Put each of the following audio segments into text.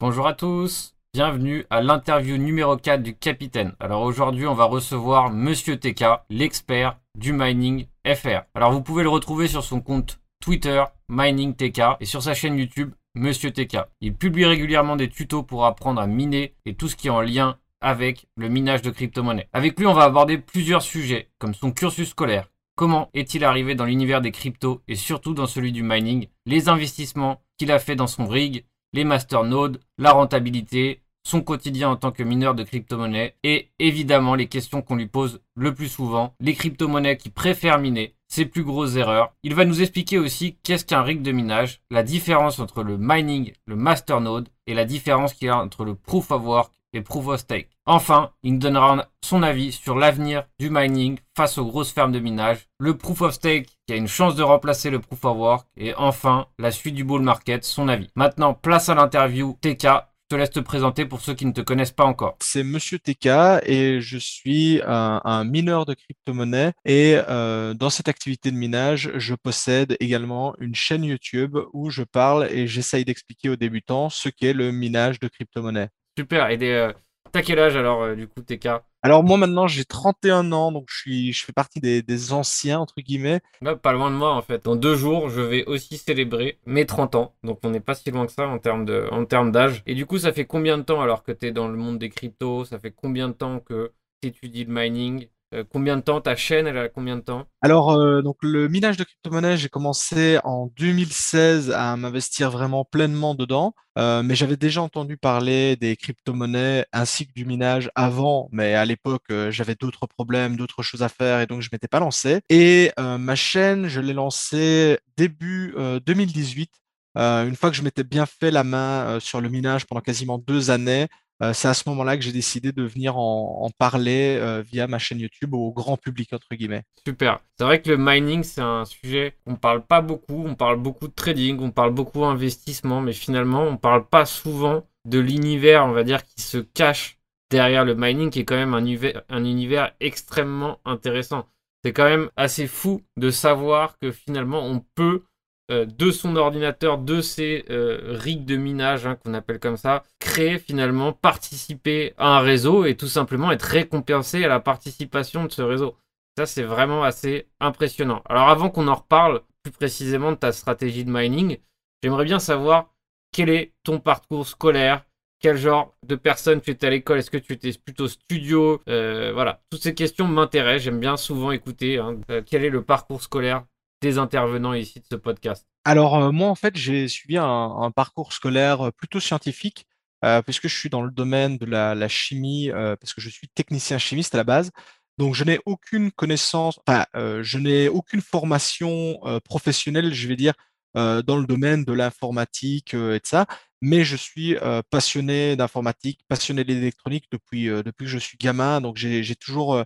Bonjour à tous, bienvenue à l'interview numéro 4 du capitaine. Alors aujourd'hui on va recevoir Monsieur TK, l'expert du mining FR. Alors vous pouvez le retrouver sur son compte Twitter Mining TK et sur sa chaîne YouTube Monsieur TK. Il publie régulièrement des tutos pour apprendre à miner et tout ce qui est en lien avec le minage de crypto-monnaies. Avec lui on va aborder plusieurs sujets comme son cursus scolaire, comment est-il arrivé dans l'univers des cryptos et surtout dans celui du mining, les investissements qu'il a fait dans son rig, les masternodes, la rentabilité, son quotidien en tant que mineur de crypto-monnaies et évidemment les questions qu'on lui pose le plus souvent, les crypto-monnaies qui préfèrent miner, ses plus grosses erreurs. Il va nous expliquer aussi qu'est-ce qu'un rig de minage, la différence entre le mining, le masternode et la différence qu'il y a entre le proof of work et proof of stake. Enfin, il nous donnera son avis sur l'avenir du mining face aux grosses fermes de minage, le proof of stake qui a une chance de remplacer le proof of work et enfin la suite du bull market, son avis. Maintenant, place à l'interview TK. Je te laisse te présenter pour ceux qui ne te connaissent pas encore. C'est Monsieur TK et je suis un, un mineur de crypto-monnaie et euh, dans cette activité de minage, je possède également une chaîne YouTube où je parle et j'essaye d'expliquer aux débutants ce qu'est le minage de crypto-monnaie. Super. Et des, euh, t'as quel âge alors, euh, du coup, TK Alors moi maintenant j'ai 31 ans, donc je suis, je fais partie des, des anciens entre guillemets. Là, pas loin de moi en fait. Dans deux jours, je vais aussi célébrer mes 30 ans. Donc on n'est pas si loin que ça en termes de, en termes d'âge. Et du coup, ça fait combien de temps alors que tu es dans le monde des cryptos? Ça fait combien de temps que tu étudies le mining? Euh, Combien de temps ta chaîne Elle a combien de temps? Alors euh, donc le minage de crypto-monnaie, j'ai commencé en 2016 à m'investir vraiment pleinement dedans, Euh, mais j'avais déjà entendu parler des crypto-monnaies ainsi que du minage avant, mais à l'époque j'avais d'autres problèmes, d'autres choses à faire et donc je m'étais pas lancé. Et ma chaîne, je l'ai lancée début euh, 2018. Euh, une fois que je m'étais bien fait la main sur le minage pendant quasiment deux années, c'est à ce moment-là que j'ai décidé de venir en, parler euh, via ma chaîne YouTube au grand public, entre guillemets. Super. C'est vrai que le mining, c'est un sujet qu'on parle pas beaucoup. On parle beaucoup de trading, on parle beaucoup d'investissement, mais finalement, on parle pas souvent de l'univers, on va dire, qui se cache derrière le mining, qui est quand même un univers extrêmement intéressant. C'est quand même assez fou de savoir que finalement, on peut euh, de son ordinateur, de ses euh, rigs de minage, hein, qu'on appelle comme ça, créer finalement, participer à un réseau et tout simplement être récompensé à la participation de ce réseau. Ça, c'est vraiment assez impressionnant. Alors avant qu'on en reparle plus précisément de ta stratégie de mining, j'aimerais bien savoir quel est ton parcours scolaire, quel genre de personne tu étais à l'école, est-ce que tu étais plutôt studio, Euh, voilà, toutes ces questions m'intéressent, j'aime bien souvent écouter hein. Quel est le parcours scolaire des intervenants ici de ce podcast? Alors euh, moi, en fait, j'ai suivi un, parcours scolaire euh, plutôt scientifique, euh, puisque je suis dans le domaine de la, chimie, parce que je suis technicien chimiste à la base. Donc je n'ai aucune connaissance, enfin, je n'ai aucune formation professionnelle, je vais dire, dans le domaine de l'informatique et de ça, mais je suis passionné d'informatique, passionné d'électronique depuis, depuis que je suis gamin. Donc j'ai toujours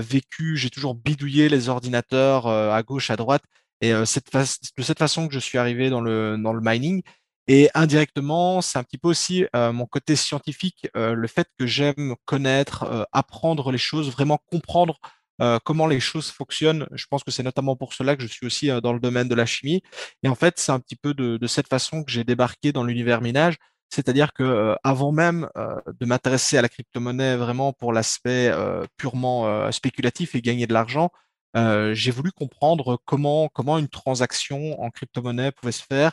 vécu, j'ai toujours bidouillé les ordinateurs euh, à gauche, à droite. Et euh, cette de cette façon que je suis arrivé dans le, dans le mining. Et indirectement, c'est un petit peu aussi euh, mon côté scientifique, euh, le fait que j'aime connaître, euh, apprendre les choses, vraiment comprendre euh, comment les choses fonctionnent. Je pense que c'est notamment pour cela que je suis aussi euh, dans le domaine de la chimie. Et en fait, c'est un petit peu de cette façon que j'ai débarqué dans l'univers minage. C'est-à-dire que euh, avant même euh, de m'intéresser à la crypto-monnaie vraiment pour l'aspect euh, purement spéculatif et gagner de l'argent, j'ai voulu comprendre comment, comment une transaction en crypto-monnaie pouvait se faire,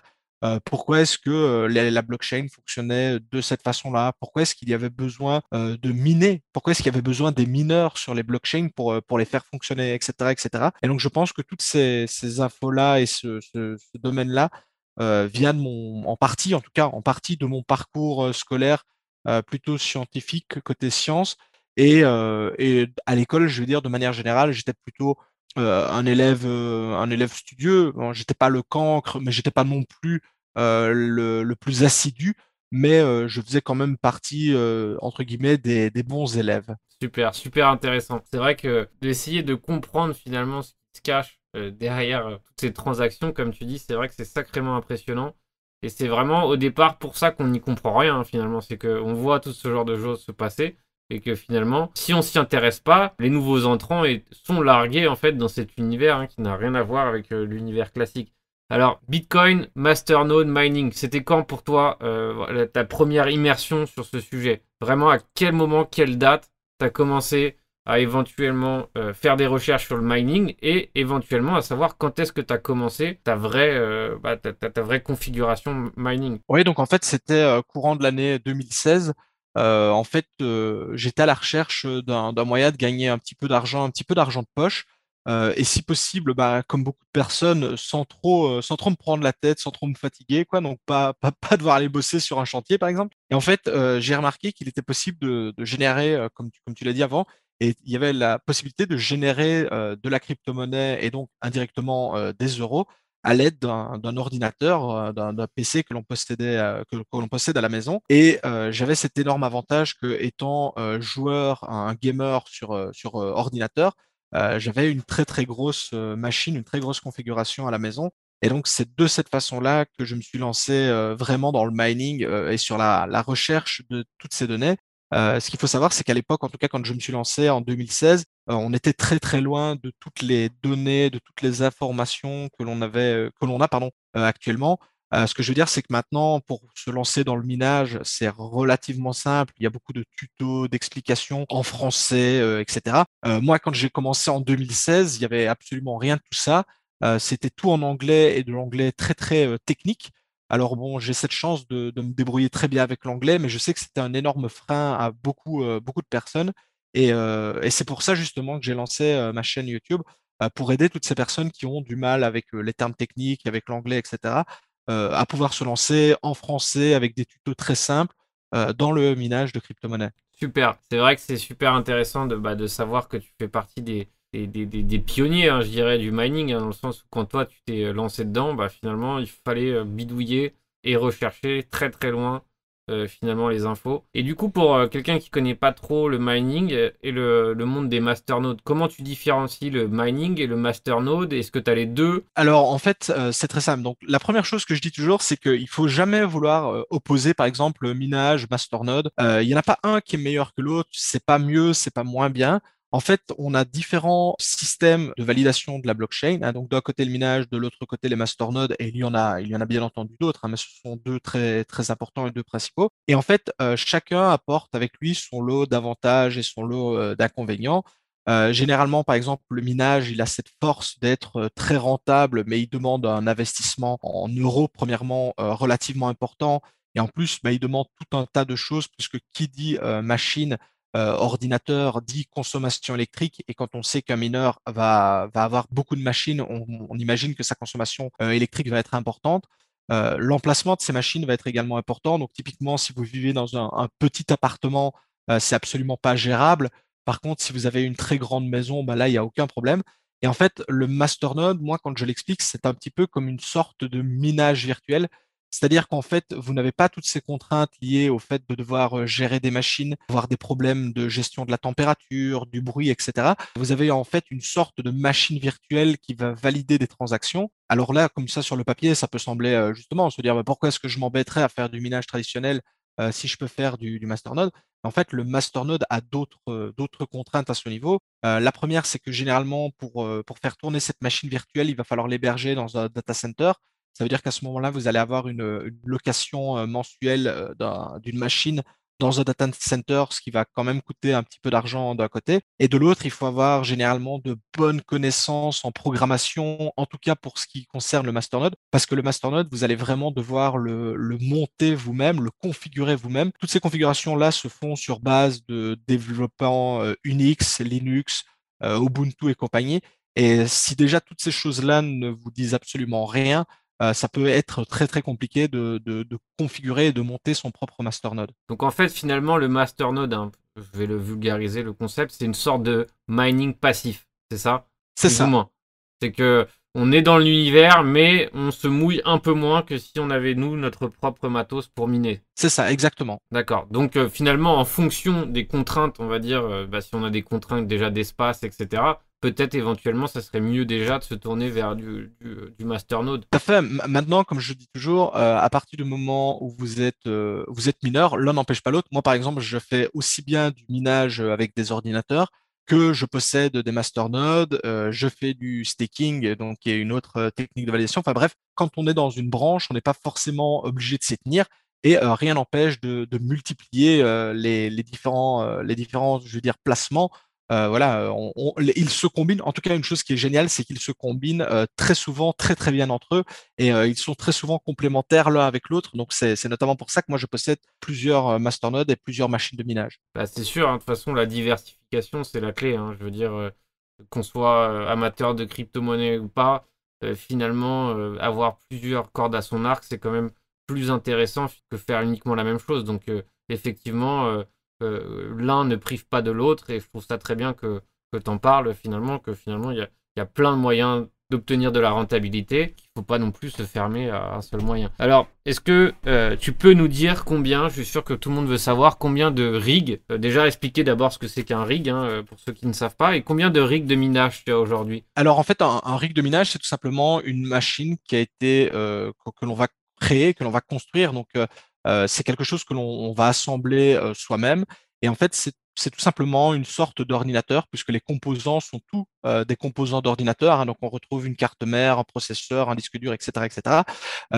pourquoi est-ce que la, blockchain fonctionnait de cette façon-là, pourquoi est-ce qu'il y avait besoin de miner, pourquoi est-ce qu'il y avait besoin des mineurs sur les blockchains pour, pour les faire fonctionner, etc., etc. Et donc je pense que toutes ces, infos-là et ce domaine-là euh, viennent de mon, en partie, en tout cas en partie de mon parcours euh, scolaire euh, plutôt scientifique côté sciences. Et, et à l'école, je veux dire, de manière générale, j'étais plutôt un élève, un élève studieux. J'étais pas le cancre, mais j'étais pas non plus le, le plus assidu, mais je faisais quand même partie, entre guillemets, des, des bons élèves. Super, super intéressant. C'est vrai que d'essayer de comprendre finalement ce qui se cache derrière euh, toutes ces transactions, comme tu dis, c'est vrai que c'est sacrément impressionnant. Et c'est vraiment au départ pour ça qu'on n'y comprend rien hein, finalement. C'est qu'on voit tout ce genre de choses se passer et que finalement, si on s'y intéresse pas, les nouveaux entrants sont largués en fait dans cet univers hein, qui n'a rien à voir avec euh, l'univers classique. Alors, Bitcoin, Masternode, Mining, c'était quand pour toi euh, ta première immersion sur ce sujet? Vraiment, à quel moment, quelle date tu as commencé à éventuellement euh, faire des recherches sur le mining et éventuellement à savoir quand est-ce que tu as commencé ta vraie, euh, bah, ta, vraie configuration mining Oui, donc en fait, c'était courant de l'année 2016. en fait, j'étais à la recherche d'un moyen de gagner un petit peu d'argent, un petit peu d'argent de poche. Euh, et si possible, bah, comme beaucoup de personnes, sans trop, euh, sans trop me prendre la tête, sans trop me fatiguer, quoi. Donc pas, pas, pas devoir aller bosser sur un chantier, par exemple. Et en fait, euh, j'ai remarqué qu'il était possible de, de générer, comme comme tu l'as dit avant, et il y avait la possibilité de générer de la crypto-monnaie et donc indirectement des euros à l'aide d'un ordinateur, d'un PC que l'on possédait, que, l'on possède à la maison. Et j'avais cet énorme avantage que, étant joueur, un gamer sur, sur ordinateur, euh, j'avais une très très grosse euh, machine, une très grosse configuration à la maison. Et donc c'est de cette façon-là que je me suis lancé euh, vraiment dans le mining et sur la, la, recherche de toutes ces données. Ce qu'il faut savoir, c'est qu'à l'époque, en tout cas quand je me suis lancé en 2016, on était très très loin de toutes les données, de toutes les informations que l'on avait, que l'on a pardon, actuellement. Euh, ce que je veux dire, c'est que maintenant, pour se lancer dans le minage, c'est relativement simple. Il y a beaucoup de tutos, d'explications en français, euh, etc. Euh, moi, quand j'ai commencé en 2016, il y avait absolument rien de tout ça. C'était tout en anglais et de l'anglais très très technique. Alors bon, j'ai cette chance de, me débrouiller très bien avec l'anglais, mais je sais que c'était un énorme frein à beaucoup beaucoup de personnes. Et, et c'est pour ça justement que j'ai lancé ma chaîne YouTube pour aider toutes ces personnes qui ont du mal avec les termes techniques, avec l'anglais, etc. Euh, à pouvoir se lancer en français avec des tutos très simples euh, dans le minage de crypto-monnaies. Super, c'est vrai que c'est super intéressant de, bah, de savoir que tu fais partie des, des, pionniers, hein, je dirais, du mining, hein, dans le sens où quand toi tu t'es lancé dedans, bah, finalement il fallait euh, bidouiller et rechercher très très loin euh, finalement les infos. Et du coup, pour euh, quelqu'un qui connaît pas trop le mining et le, monde des masternodes, comment tu différencies le mining et le masternode? Est-ce que tu as les deux? Alors en fait, euh, c'est très simple. Donc la première chose que je dis toujours, c'est qu'il faut jamais vouloir opposer par exemple minage, masternode. Il y en a pas un qui est meilleur que l'autre. C'est pas mieux, c'est pas moins bien. En fait, on a différents systèmes de validation de la blockchain. Hein, donc d'un côté le minage, de l'autre côté les masternodes, et il y en a, il y en a bien entendu d'autres, hein, mais ce sont deux très très importants et deux principaux. Et en fait, euh, chacun apporte avec lui son lot d'avantages et son lot euh, d'inconvénients. Euh, généralement, par exemple, le minage, il a cette force d'être très rentable, mais il demande un investissement en euros, premièrement, relativement important. Et en plus, bah, il demande tout un tas de choses, puisque qui dit machine euh, ordinateur dit consommation électrique et quand on sait qu'un mineur va, va avoir beaucoup de machines, on, imagine que sa consommation euh, électrique va être importante. Euh, L'emplacement de ces machines va être également important. Donc typiquement, si vous vivez dans un, petit appartement, c'est absolument pas gérable. Par contre, si vous avez une très grande maison, bah là, il n'y a aucun problème. Et en fait, le masternode, moi, quand je l'explique, c'est un petit peu comme une sorte de minage virtuel. C'est-à-dire qu'en fait, vous n'avez pas toutes ces contraintes liées au fait de devoir euh, gérer des machines, avoir des problèmes de gestion de la température, du bruit, etc. Vous avez en fait une sorte de machine virtuelle qui va valider des transactions. Alors là, comme ça sur le papier, ça peut sembler euh, justement se dire pourquoi est-ce que je m'embêterais à faire du minage traditionnel euh, si je peux faire du, du masternode? En fait, le masternode a d'autres contraintes à ce niveau. la première, c'est que généralement, pour faire tourner cette machine virtuelle, il va falloir l'héberger dans un data center. Ça veut dire qu'à ce moment-là, vous allez avoir une, location euh, mensuelle euh, d'une machine dans un data center, ce qui va quand même coûter un petit peu d'argent d'un côté. Et de l'autre, il faut avoir généralement de bonnes connaissances en programmation, en tout cas pour ce qui concerne le masternode, parce que le masternode, vous allez vraiment devoir le, monter vous-même, le configurer vous-même. Toutes ces configurations-là se font sur base de développement euh, Unix, Linux, Ubuntu et compagnie. Et si déjà toutes ces choses-là ne vous disent absolument rien, euh, ça peut être très très compliqué de, configurer et de monter son propre masternode. Donc en fait, finalement, le masternode, hein, je vais le vulgariser, le concept, c'est une sorte de mining passif, c'est ça? C'est ça. C'est que on est dans l'univers, mais on se mouille un peu moins que si on avait, nous, notre propre matos pour miner. C'est ça, exactement. D'accord. Donc, euh, finalement, en fonction des contraintes, on va dire, euh, bah, si on a des contraintes déjà d'espace, etc., peut-être éventuellement, ça serait mieux déjà de se tourner vers du, masternode. Tout. Maintenant, comme je dis toujours, euh, à partir du moment où vous êtes, vous êtes mineur, l'un n'empêche pas l'autre. Moi, par exemple, je fais aussi bien du minage avec des ordinateurs que je possède des masternodes, euh, je fais du staking, donc qui est une autre euh, technique de validation. Enfin bref, quand on est dans une branche, on n'est pas forcément obligé de s'y tenir et euh, rien n'empêche de, multiplier euh, les, différents, euh, je veux placements. Euh, voilà, les- ils se combinent. En tout cas, une chose qui est géniale, c'est qu'ils se combinent euh, très souvent, très très bien entre eux, et euh, ils sont très souvent complémentaires l'un avec l'autre. Donc c'est notamment pour ça que moi je possède plusieurs euh, masternodes et plusieurs machines de minage. Bah, c'est sûr, hein, de toute façon, la diversification, c'est la clé. hein. Je veux dire, euh, qu'on soit euh, amateur de crypto-monnaie ou pas, euh, finalement, euh, avoir plusieurs cordes à son arc, c'est quand même plus intéressant que faire uniquement la même chose. Donc, euh, effectivement, l'un ne prive pas de l'autre, et je trouve ça très bien que, que tu en parles, finalement, que finalement, il y a, plein de moyens d'obtenir de la rentabilité, qu'il ne faut pas non plus se fermer à un seul moyen. Alors, est-ce que euh, tu peux nous dire combien, je suis sûr que tout le monde veut savoir, combien de rigs, euh, déjà expliquer d'abord ce que c'est qu'un rig, hein, pour ceux qui ne savent pas, et combien de rigs de minage tu as aujourd'hui? Alors en fait, un, rig de minage, c'est tout simplement une machine qui a été euh, que, que l'on va créer, que l'on va construire. Donc c'est quelque chose que l'on on va assembler soi-même. Et en fait, c'est tout simplement une sorte d'ordinateur, puisque les composants sont tous des composants d'ordinateur. hein. donc on retrouve une carte mère, un processeur, un disque dur, etc., etc.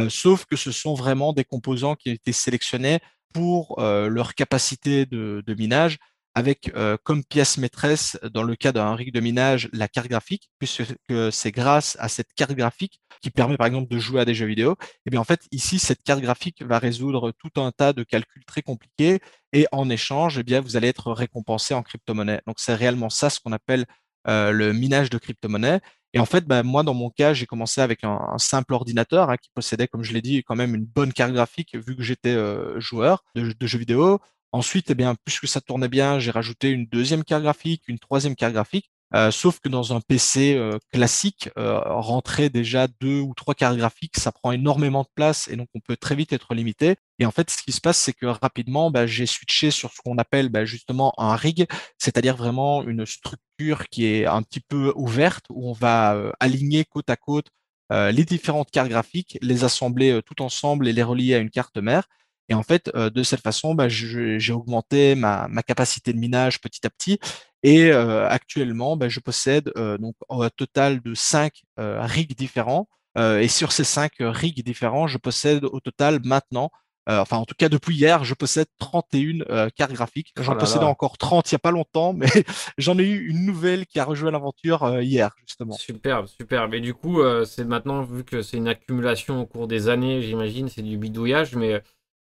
Sauf que ce sont vraiment des composants qui ont été sélectionnés pour leur capacité de minage avec euh, comme pièce maîtresse, dans le cas d'un rig de minage, la carte graphique, puisque c'est grâce à cette carte graphique qui permet par exemple de jouer à des jeux vidéo. Et bien en fait, ici, cette carte graphique va résoudre tout un tas de calculs très compliqués et en échange, eh bien, vous allez être récompensé en crypto-monnaie. Donc c'est réellement ça ce qu'on appelle euh, le minage de crypto-monnaie. Et en fait, ben, moi, dans mon cas, j'ai commencé avec un, simple ordinateur hein, qui possédait, comme je l'ai dit, quand même une bonne carte graphique vu que j'étais euh, joueur de jeux vidéo. Ensuite, eh bien, puisque ça tournait bien, j'ai rajouté une deuxième carte graphique, une troisième carte graphique. Euh, sauf que dans un PC euh, classique, euh, rentrer déjà deux ou trois cartes graphiques, ça prend énormément de place et donc on peut très vite être limité. Et en fait, ce qui se passe, c'est que rapidement, bah, j'ai switché sur ce qu'on appelle bah, justement un rig, c'est-à-dire vraiment une structure qui est un petit peu ouverte où on va euh, aligner côte à côte les différentes cartes graphiques, les assembler tout ensemble et les relier à une carte mère. Et en fait, euh, de cette façon, bah, j'ai augmenté ma, ma capacité de minage petit à petit. Et euh, actuellement, bah, je possède euh, donc un total de 5 rigs différents. Euh, et sur ces 5 rigs différents, je possède au total maintenant, euh, enfin en tout cas depuis hier, je possède 31 euh, cartes graphiques. Oh J'en possédais encore 30 il n'y a pas longtemps, mais j'en ai eu une nouvelle qui a rejoint l'aventure euh, hier, justement. superbe, superbe. Et du coup, euh, c'est maintenant, vu que c'est une accumulation au cours des années, j'imagine, c'est du bidouillage, mais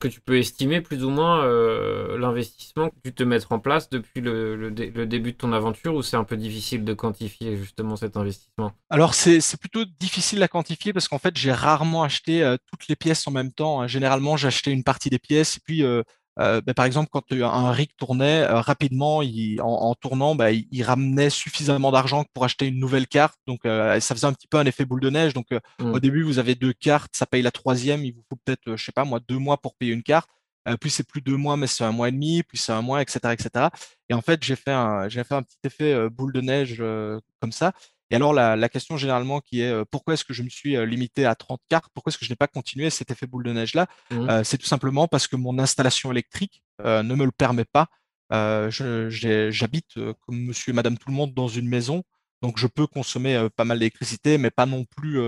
que tu peux estimer plus ou moins euh, l'investissement que tu te mettre en place depuis le, le dé- le début de ton aventure, ou c'est un peu difficile de quantifier justement cet investissement? Alors c'est c'est plutôt difficile à quantifier parce qu'en fait j'ai rarement acheté euh, toutes les pièces en même temps. hein. Généralement j'achetais une partie des pièces et puis euh, euh, bah, par exemple quand un rig tournait euh, rapidement il- en, en tournant bah, il, il ramenait suffisamment d'argent pour acheter une nouvelle carte. Donc euh, ça faisait un petit peu un effet boule de neige. Donc au Hmm. début vous avez deux cartes, ça paye la troisième, il vous faut peut-être je sais pas moi deux mois pour payer une carte. Puis c'est plus deux mois mais c'est un mois et demi, puis c'est un mois, etc., etc. Et en fait j'ai fait un j'ai fait un petit effet boule de neige comme ça. Et alors, la, la question généralement qui est euh, pourquoi est-ce que je me suis euh, limité à 30 cartes? Pourquoi est-ce que je n'ai pas continué cet effet boule de neige-là? Hmm. Euh, c'est tout simplement parce que mon installation électrique ne me le permet pas. J'habite comme monsieur et madame tout le monde dans une maison, donc je peux consommer pas mal d'électricité, mais pas non plus,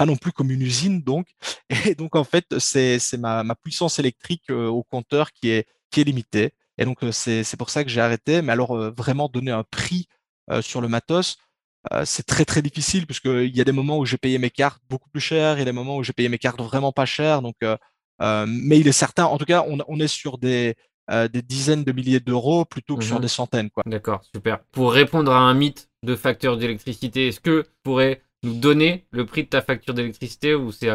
pas non plus comme une usine. Donc, et donc en fait, c'est, ma, ma puissance électrique euh, au compteur qui est, qui est limitée. Et donc, c'est, c'est pour ça que j'ai arrêté. Mais alors, euh, vraiment donner un prix euh, sur le matos, euh, c'est très très difficile puisqu'il y a des moments où j'ai payé mes cartes beaucoup plus cher, il y a des moments où j'ai payé mes cartes vraiment pas cher. Donc, euh, euh, mais il est certain, en tout cas, on, on est sur des, euh, des dizaines de milliers d'euros plutôt que sur Mhm. des centaines, quoi. D'accord, super. Pour répondre à un mythe de facture d'électricité, est-ce que tu pourrais nous donner le prix de ta facture d'électricité ou c'est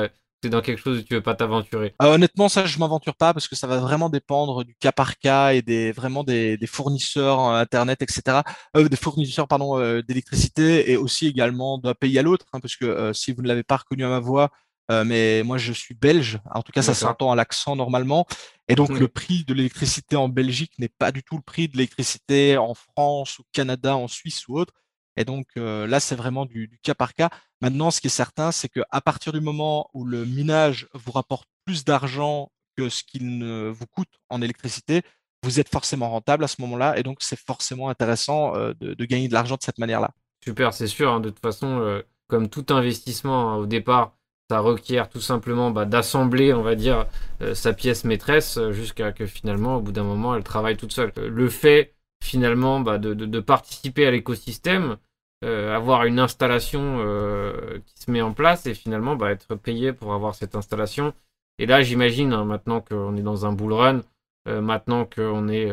dans quelque chose où tu veux pas t'aventurer? Euh, honnêtement, ça, je m'aventure pas parce que ça va vraiment dépendre du cas par cas et des vraiment des, des fournisseurs euh, Internet, etc. Euh, des fournisseurs, pardon, euh, d'électricité et aussi également d'un pays à l'autre, hein, parce que si vous ne l'avez pas reconnu à ma voix, mais moi je suis belge. En tout cas, ça s'entend à l'accent normalement. Et donc le prix de l'électricité en Belgique n'est pas du tout le prix de l'électricité en France, au Canada, en Suisse ou autre. Et donc euh, là, c'est vraiment du, cas par cas. Maintenant, ce qui est certain, c'est qu'à partir du moment où le minage vous rapporte plus d'argent que ce qu'il ne vous coûte en électricité, vous êtes forcément rentable à ce moment-là, et donc c'est forcément intéressant de, gagner de l'argent de cette manière-là. Super, c'est sûr. Hein, de toute façon, comme tout investissement hein, au départ, ça requiert tout simplement bah, d'assembler, on va dire, sa pièce maîtresse jusqu'à que finalement, au bout d'un moment, elle travaille toute seule. le fait finalement bah, de, participer à l'écosystème, euh, avoir une installation euh, qui se met en place et finalement bah, être payé pour avoir cette installation. Et là, j'imagine, hein, maintenant qu'on est dans un bull run, euh, maintenant qu'on est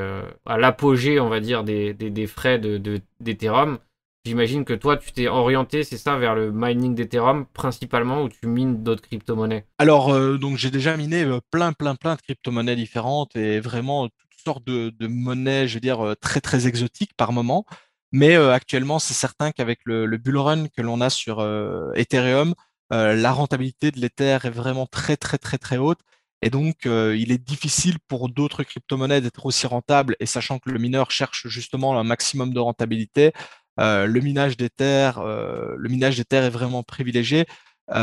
à l'apogée, on va dire, des, frais d'Ethereum, de, j'imagine que toi, tu t'es orienté, c'est ça, vers le mining d'Ethereum principalement, ou tu mines d'autres crypto-monnaies? Alors, donc j'ai déjà miné plein, plein, plein de crypto-monnaies différentes et vraiment sorte de, monnaie, je veux dire, euh, très très exotique par moment. Mais euh, actuellement, c'est certain qu'avec le, le, bull run que l'on a sur euh, Ethereum, la rentabilité de l'Ether est vraiment très très très très haute. Et donc, il est difficile pour d'autres crypto-monnaies d'être aussi rentables. Et sachant que le mineur cherche justement un maximum de rentabilité, le minage d'Ether, le minage d'Ether est vraiment privilégié.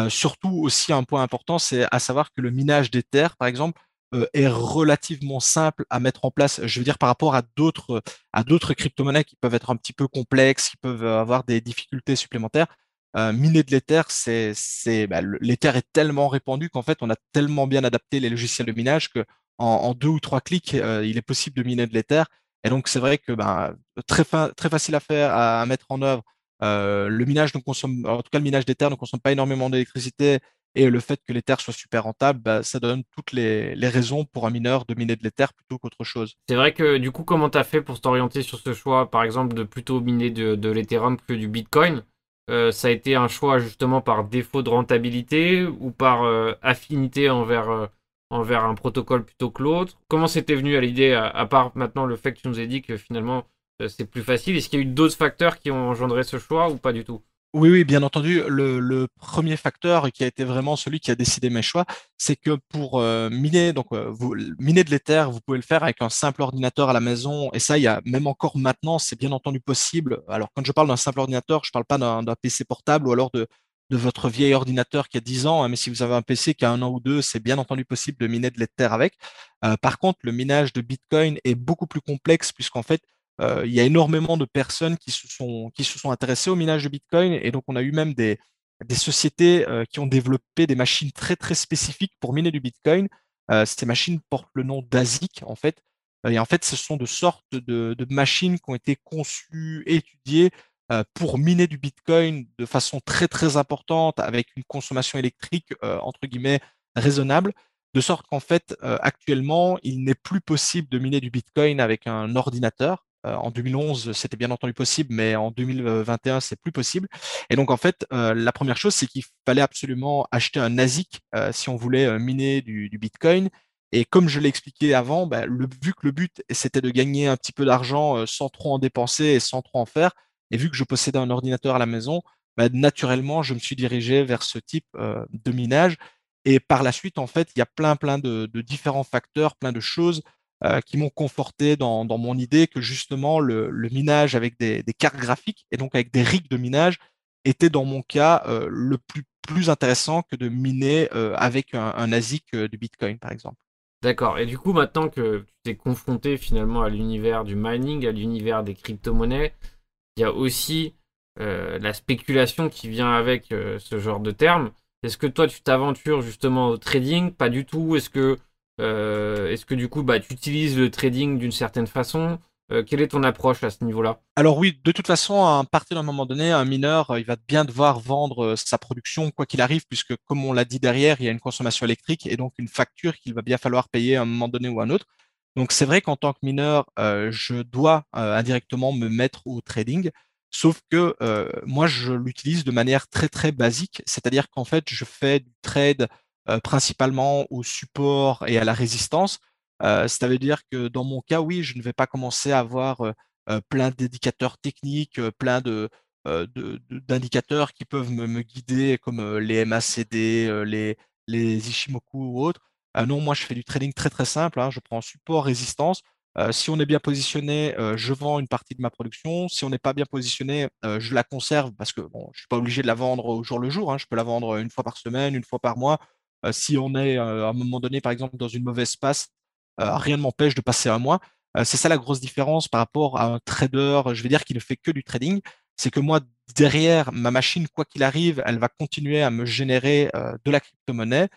surtout aussi un point important, c'est à savoir que le minage d'Ether, par exemple, euh, est relativement simple à mettre en place. Je veux dire par rapport à d'autres à d'autres crypto-monnaies qui peuvent être un petit peu complexes, qui peuvent avoir des difficultés supplémentaires. Euh, miner de l'Ether, c'est c'est bah, l'Ether est tellement répandu qu'en fait on a tellement bien adapté les logiciels de minage que en, deux ou trois clics, euh, il est possible de miner de l'Ether. Et donc c'est vrai que ben, très facile à faire à, mettre en œuvre. le minage ne consomme, en tout cas le minage d'Ether ne consomme pas énormément d'électricité et le fait que l'Ether soit super rentable, bah, ça donne toutes les, raisons pour un mineur de miner de l'Ether plutôt qu'autre chose. C'est vrai que du coup, comment tu as fait pour t'orienter sur ce choix, par exemple, de plutôt miner de, de l'Ethereum que du Bitcoin? Euh, Ça a été un choix justement par défaut de rentabilité ou par euh, affinité envers, euh, envers un protocole plutôt que l'autre? Comment c'était venu à l'idée, à, part maintenant le fait que tu nous aies dit que finalement c'est plus facile? Est-ce qu'il y a eu d'autres facteurs qui ont engendré ce choix ou pas du tout? Oui, oui, bien entendu. Le, premier facteur qui a été vraiment celui qui a décidé mes choix, c'est que pour euh, miner, donc euh, miner de l'Ether, vous pouvez le faire avec un simple ordinateur à la maison. Et ça, il y a même encore maintenant, c'est bien entendu possible. Alors, quand je parle d'un simple ordinateur, je ne parle pas d'un PC portable ou alors de, votre vieil ordinateur qui a 10 ans. Hein, mais si vous avez un PC qui a un an ou deux, c'est bien entendu possible de miner de l'Ether avec. Euh, par contre, le minage de Bitcoin est beaucoup plus complexe puisqu'en fait, euh, il y a énormément de personnes qui se sont, qui se sont intéressées au minage de Bitcoin et donc on a eu même des, des sociétés euh, qui ont développé des machines très très spécifiques pour miner du Bitcoin. Euh, ces machines portent le nom d'ASIC en fait. Et en fait, ce sont de sortes de, de machines qui ont été conçues, étudiées pour miner du Bitcoin de façon très très importante avec une consommation électrique entre guillemets raisonnable de sorte qu'en fait, actuellement, il n'est plus possible de miner du Bitcoin avec un ordinateur. Euh, en 2011, c'était bien entendu possible, mais en 2021, c'est plus possible. Et donc, en fait, euh, la première chose, c'est qu'il fallait absolument acheter un ASIC euh, si on voulait miner du, Bitcoin. Et comme je l'ai expliqué avant, bah, le, vu que le but, c'était de gagner un petit peu d'argent sans trop en dépenser et sans trop en faire, et vu que je possédais un ordinateur à la maison, bah, naturellement, je me suis dirigé vers ce type de minage. Et par la suite, en fait, il y a plein, plein de différents facteurs, plein de choses euh, qui m'ont conforté dans, mon idée que justement le, minage avec des, cartes graphiques et donc avec des rigs de minage était dans mon cas euh, le plus, intéressant que de miner euh, avec un, ASIC du Bitcoin par exemple. D'accord. Et du coup, maintenant que tu t'es confronté finalement à l'univers du mining, à l'univers des crypto-monnaies, il y a aussi la spéculation qui vient avec ce genre de termes. Est-ce que toi, tu t'aventures justement au trading? Pas du tout. Est-ce que est-ce que du coup, bah, tu utilises le trading d'une certaine façon euh, Quelle est ton approche à ce niveau-là? Alors oui, de toute façon, à partir d'un moment donné, un mineur, il va bien devoir vendre sa production quoi qu'il arrive, puisque comme on l'a dit derrière, il y a une consommation électrique et donc une facture qu'il va bien falloir payer à un moment donné ou à un autre. Donc c'est vrai qu'en tant que mineur, euh, je dois indirectement me mettre au trading. Sauf que moi, je l'utilise de manière très très basique, c'est-à-dire qu'en fait, je fais du trade euh, principalement au support et à la résistance. Euh, ça veut dire que dans mon cas, oui, je ne vais pas commencer à avoir euh, plein d'indicateurs techniques, plein de, d'indicateurs qui peuvent me, guider comme les MACD, les, les Ishimoku ou autres. non, moi je fais du trading très très simple. Hein. Je prends support, résistance. si on est bien positionné, je vends une partie de ma production. Si on n'est pas bien positionné, je la conserve parce que bon, je ne suis pas obligé de la vendre au jour le jour. Hein. Je peux la vendre une fois par semaine, une fois par mois. Euh, si on est euh, à un moment donné, par exemple, dans une mauvaise passe, euh, rien ne m'empêche de passer un mois. c'est ça la grosse différence par rapport à un trader, je vais dire, qui ne fait que du trading. C'est que moi, derrière ma machine, quoi qu'il arrive, elle va continuer à me générer de la crypto-monnaie.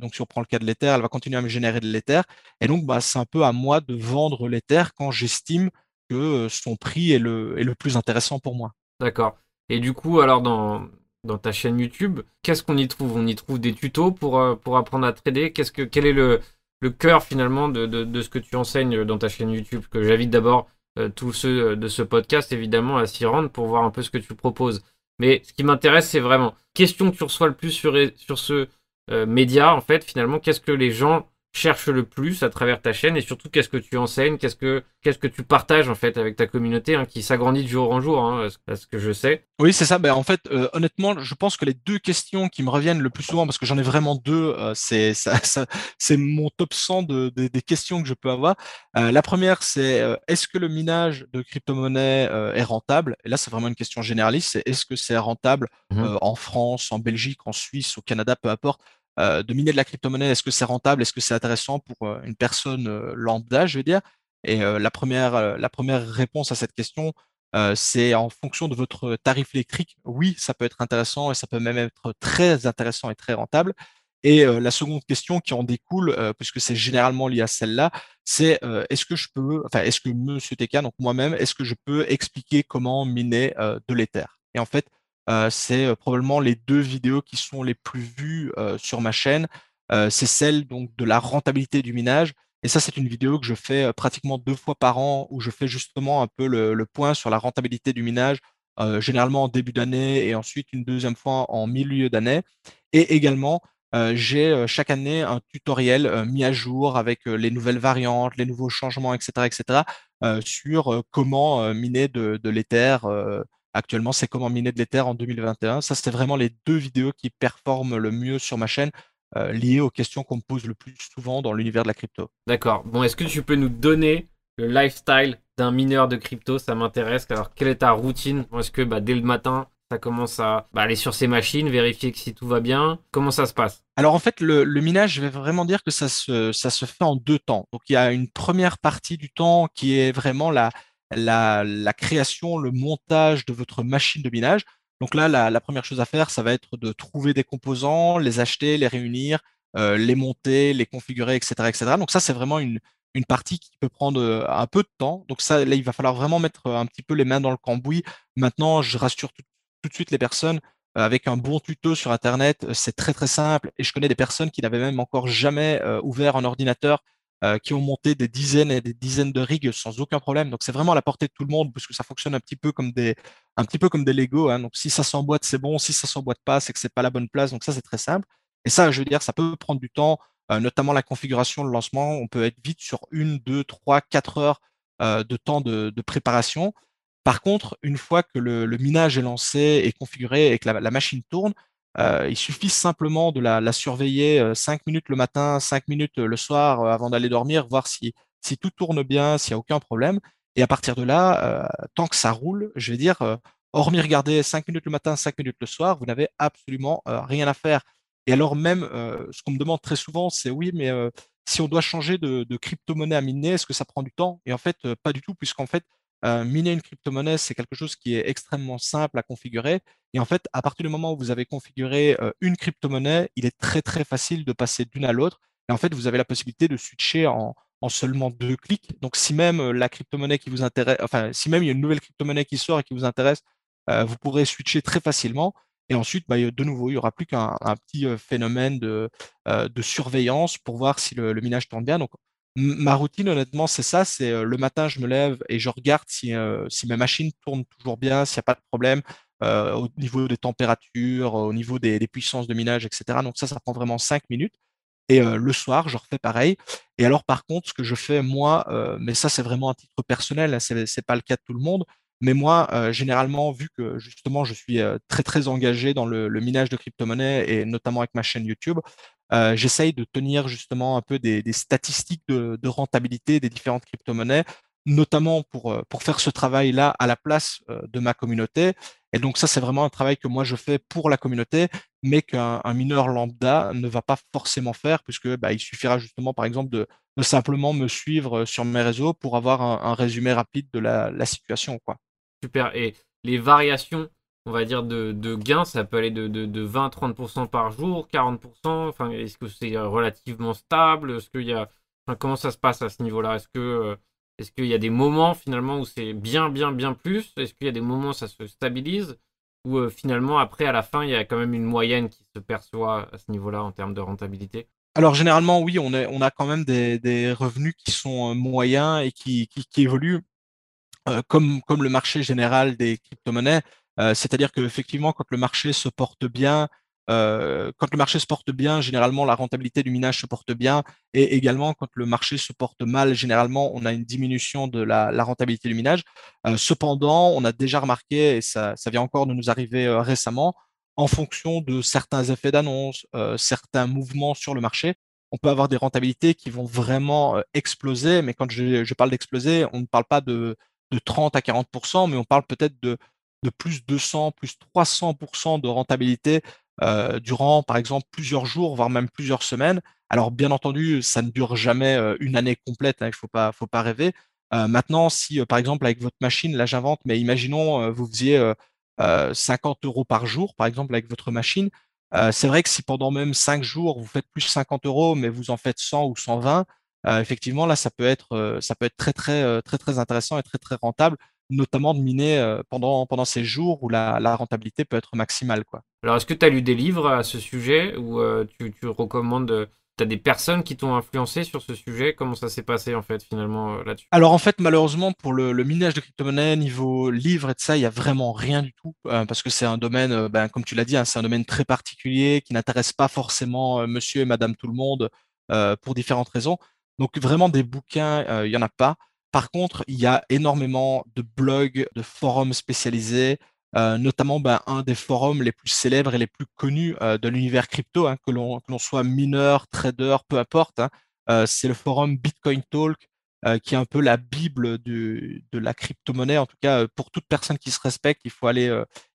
donc, si on prend le cas de l'Ether, elle va continuer à me générer de l'Ether. Et donc, bah, c'est un peu à moi de vendre l'Ether quand j'estime que son prix est le, est le plus intéressant pour moi. D'accord. Et du coup, alors dans, dans ta chaîne YouTube, qu'est-ce qu'on y trouve? On y trouve des tutos pour, euh, apprendre à trader? Qu'est-ce que, Quel est le, le cœur finalement de, ce que tu enseignes dans ta chaîne YouTube? Que j'invite d'abord euh, tous ceux de ce podcast évidemment à s'y rendre pour voir un peu ce que tu proposes. Mais ce qui m'intéresse, c'est vraiment, question que tu reçois le plus sur, ce euh, média, en fait, finalement, qu'est-ce que les gens cherche le plus à travers ta chaîne et surtout qu'est-ce que tu enseignes, qu'est-ce que qu'est-ce que tu partages en fait avec ta communauté hein, qui s'agrandit de jour en jour, hein, à ce que je sais. Oui, c'est ça. Ben, en fait, euh, honnêtement, je pense que les deux questions qui me reviennent le plus souvent, parce que j'en ai vraiment deux, euh, c'est ça, ça c'est mon top 100 de, des questions que je peux avoir. Euh, la première, c'est est-ce que le minage de crypto-monnaie est rentable? Et là, c'est vraiment une question généraliste. C'est est-ce que c'est rentable mmh en France, en Belgique, en Suisse, au Canada, peu importe? De miner de la crypto-monnaie, est-ce que c'est rentable, est-ce que c'est intéressant pour euh, une personne euh, lambda, je veux dire? Et la, première, la première réponse à cette question, c'est en fonction de votre tarif électrique. Oui, ça peut être intéressant et ça peut même être très intéressant et très rentable. Et la seconde question qui en découle, puisque c'est généralement lié à celle-là, c'est est-ce que je peux, enfin, est-ce que Monsieur TK, donc moi-même, est-ce que je peux expliquer comment miner de l'Ether? Et en fait, euh, c'est euh, probablement les deux vidéos qui sont les plus vues euh, sur ma chaîne. c'est celle donc de la rentabilité du minage. Et ça, c'est une vidéo que je fais pratiquement deux fois par an où je fais justement un peu le, point sur la rentabilité du minage, généralement en début d'année et ensuite une deuxième fois en milieu d'année. Et également, j'ai chaque année un tutoriel mis à jour avec les nouvelles variantes, les nouveaux changements, etc., etc., sur comment miner de, de l'Ether Actuellement, c'est comment miner de l'Ether en 2021. Ça, c'était vraiment les deux vidéos qui performent le mieux sur ma chaîne, euh, liées aux questions qu'on me pose le plus souvent dans l'univers de la crypto. D'accord. Bon, est-ce que tu peux nous donner le lifestyle d'un mineur de crypto? Ça m'intéresse. Alors, quelle est ta routine? Est-ce que bah, dès le matin, ça commence à bah, aller sur ses machines, vérifier que si tout va bien? Comment ça se passe? Alors en fait, le, minage, je vais vraiment dire que ça se, ça se fait en deux temps. Donc il y a une première partie du temps qui est vraiment la, la, création, le montage de votre machine de minage. Donc là, la, première chose à faire, ça va être de trouver des composants, les acheter, les réunir, euh, les monter, les configurer, etc., etc. Donc ça, c'est vraiment une, une partie qui peut prendre euh, un peu de temps. Donc ça, là, il va falloir vraiment mettre un petit peu les mains dans le cambouis. Maintenant, je rassure tout, de suite les personnes. Euh, avec un bon tuto sur Internet, c'est très très simple. Et je connais des personnes qui n'avaient même encore jamais ouvert un ordinateur euh, qui ont monté des dizaines et des dizaines de rigs sans aucun problème. Donc c'est vraiment à la portée de tout le monde parce que ça fonctionne un petit peu comme des, un petit peu comme des Lego. Hein. Donc si ça s'emboîte, c'est bon. Si ça s'emboîte pas, c'est que c'est pas la bonne place. Donc ça c'est très simple. Et ça, je veux dire, ça peut prendre du temps, euh, notamment la configuration, le lancement. On peut être vite sur une, deux, trois, quatre heures euh, de temps de, préparation. Par contre, une fois que le, minage est lancé et configuré et que la machine tourne, euh, il suffit simplement de la, surveiller 5 euh, minutes le matin, 5 minutes le soir euh, avant d'aller dormir, voir si, si tout tourne bien, s'il n'y a aucun problème. Et à partir de là, tant que ça roule, je vais dire, hormis regarder 5 minutes le matin, 5 minutes le soir, vous n'avez absolument rien à faire. Et alors même, ce qu'on me demande très souvent, c'est oui, mais si on doit changer de, de crypto-monnaie à miner, est-ce que ça prend du temps? Et en fait, pas du tout, puisqu'en fait, euh, miner une crypto-monnaie, c'est quelque chose qui est extrêmement simple à configurer. Et en fait, à partir du moment où vous avez configuré euh, une crypto-monnaie, il est très très facile de passer d'une à l'autre. Et en fait, vous avez la possibilité de switcher en, seulement deux clics. Donc, si même euh, la crypto-monnaie qui vous intéresse, enfin, si même il y a une nouvelle crypto-monnaie qui sort et qui vous intéresse, vous pourrez switcher très facilement. Et ensuite, bah, de nouveau, il n'y aura plus qu'un petit phénomène de, de, surveillance pour voir si le, le minage tourne bien. Donc, Ma routine, honnêtement, c'est ça. C'est euh, le matin, je me lève et je regarde si, euh, si ma machine tourne toujours bien, s'il n'y a pas de problème euh, au niveau des températures, au niveau des, puissances de minage, etc. Donc ça, ça prend vraiment cinq minutes. Et le soir, je refais pareil. Et alors, par contre, ce que je fais moi, mais ça, c'est vraiment un titre personnel, hein, ce n'est pas le cas de tout le monde. Mais moi, généralement, vu que justement, je suis très très engagé dans le, le minage de crypto-monnaies et notamment avec ma chaîne YouTube, euh, j'essaye de tenir justement un peu des, statistiques de, rentabilité des différentes crypto-monnaies, notamment pour, euh, pour faire ce travail-là à la place euh, de ma communauté. Et donc ça, c'est vraiment un travail que moi je fais pour la communauté, mais qu'un mineur lambda ne va pas forcément faire, puisque bah, il suffira justement, par exemple, de, simplement me suivre sur mes réseaux pour avoir un, résumé rapide de la, la situation, quoi. Super. Et les variations on va dire, de, de gains, ça peut aller de, de, 20-30% par jour, 40%. Enfin, est-ce que c'est relativement stable? Est-ce y a, comment ça se passe à ce niveau-là? Est-ce que euh, est-ce qu'il y a des moments finalement où c'est bien, bien, bien plus? Est-ce qu'il y a des moments où ça se stabilise? Ou euh, finalement, après, à la fin, il y a quand même une moyenne qui se perçoit à ce niveau-là en termes de rentabilité? Alors généralement, oui, on, est, on a quand même des, des revenus qui sont euh, moyens et qui, qui, qui évoluent comme, comme le marché général des crypto-monnaies. Euh, c'est-à-dire qu'effectivement, quand le marché se porte bien, euh, quand le marché se porte bien, généralement la rentabilité du minage se porte bien, et également quand le marché se porte mal, généralement on a une diminution de la, rentabilité du minage. Euh, cependant, on a déjà remarqué, et ça, vient encore de nous arriver récemment, en fonction de certains effets d'annonce, certains mouvements sur le marché, on peut avoir des rentabilités qui vont vraiment exploser, mais quand je, parle d'exploser, on ne parle pas de, de 30 à 40%, mais on parle peut-être de de plus 200, plus 300% de rentabilité euh, durant, par exemple, plusieurs jours, voire même plusieurs semaines. Alors, bien entendu, ça ne dure jamais euh, une année complète, hein, il ne faut pas, rêver. Euh, maintenant, si, par exemple, avec votre machine, là j'invente, mais imaginons, vous faisiez 50 euros par jour, par exemple, avec votre machine, c'est vrai que si pendant même 5 jours, vous faites plus 50 euros, mais vous en faites 100 ou 120, effectivement, là, ça peut être, ça peut être très, très, très, très intéressant et très, très rentable notamment de miner euh, pendant, pendant ces jours où la, rentabilité peut être maximale. Quoi. Alors, est-ce que tu as lu des livres à ce sujet ou euh, tu, tu, recommandes tu as des personnes qui t'ont influencé sur ce sujet? Comment ça s'est passé en fait finalement euh, là-dessus? Alors en fait malheureusement pour le, minage de crypto-monnaie niveau livre et de ça il y a vraiment rien du tout parce que c'est un domaine ben, comme tu l'as dit hein, c'est un domaine très particulier qui n'intéresse pas forcément monsieur et madame tout le monde pour différentes raisons. Donc vraiment des bouquins il y en a pas. Par contre, il y a énormément de blogs, de forums spécialisés, euh, notamment ben, un des forums les plus célèbres et les plus connus euh, de l'univers crypto, hein, que l'on soit mineur, trader, peu importe. Hein, euh, c'est le forum Bitcoin Talk, qui est un peu la bible de la crypto-monnaie. En tout cas, pour toute personne qui se respecte, il faut aller,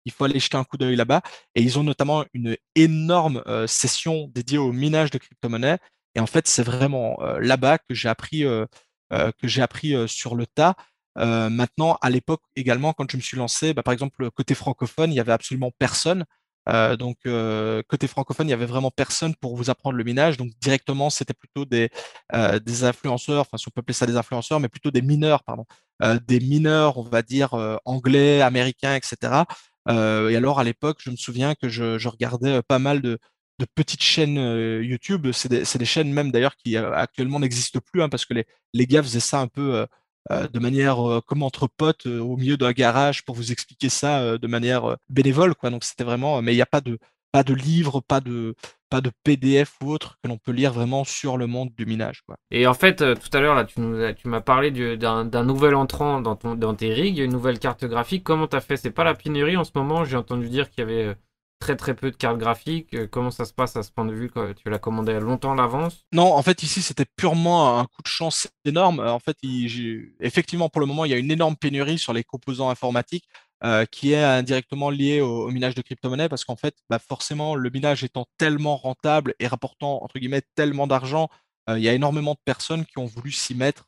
il faut aller jeter un coup d'œil là-bas. Et ils ont notamment une énorme session dédiée au minage de crypto-monnaie. Et en fait, c'est vraiment là-bas que j'ai appris que j'ai appris euh, sur le tas. Euh, maintenant, à l'époque également, quand je me suis lancé, bah, par exemple, côté francophone, il y avait absolument personne. donc, côté francophone, il y avait vraiment personne pour vous apprendre le minage. Donc, directement, c'était plutôt des, influenceurs, enfin, si on peut appeler ça des influenceurs, mais plutôt des mineurs, pardon. des mineurs, on va dire, anglais, américains, etc. et alors, à l'époque, je me souviens que je regardais pas mal de, de petites chaînes euh, YouTube. C'est des, chaînes même d'ailleurs qui euh, actuellement n'existent plus hein, parce que les, les gars faisaient ça un peu euh, de manière comme entre potes au milieu d'un garage pour vous expliquer ça de manière bénévole. Quoi. Donc c'était vraiment, mais il n'y a pas de, pas de livre, pas de, pas de PDF ou autre que l'on peut lire vraiment sur le monde du minage. Quoi. Et en fait, tout à l'heure, là, tu, m'as parlé d'un nouvel entrant dans, dans tes rigs, une nouvelle carte graphique. Comment tu as fait? C'est pas la pénurie en ce moment? J'ai entendu dire qu'il y avait très très peu de cartes graphiques. Euh, comment ça se passe à ce point de vue Tu l'as commandé longtemps à l'avance? Non, en fait ici c'était purement un coup de chance énorme. En fait, effectivement pour le moment il y a une énorme pénurie sur les composants informatiques euh, qui est indirectement liée au, minage de crypto-monnaies parce qu'en fait bah, forcément le minage étant tellement rentable et rapportant entre guillemets tellement d'argent, euh, il y a énormément de personnes qui ont voulu s'y mettre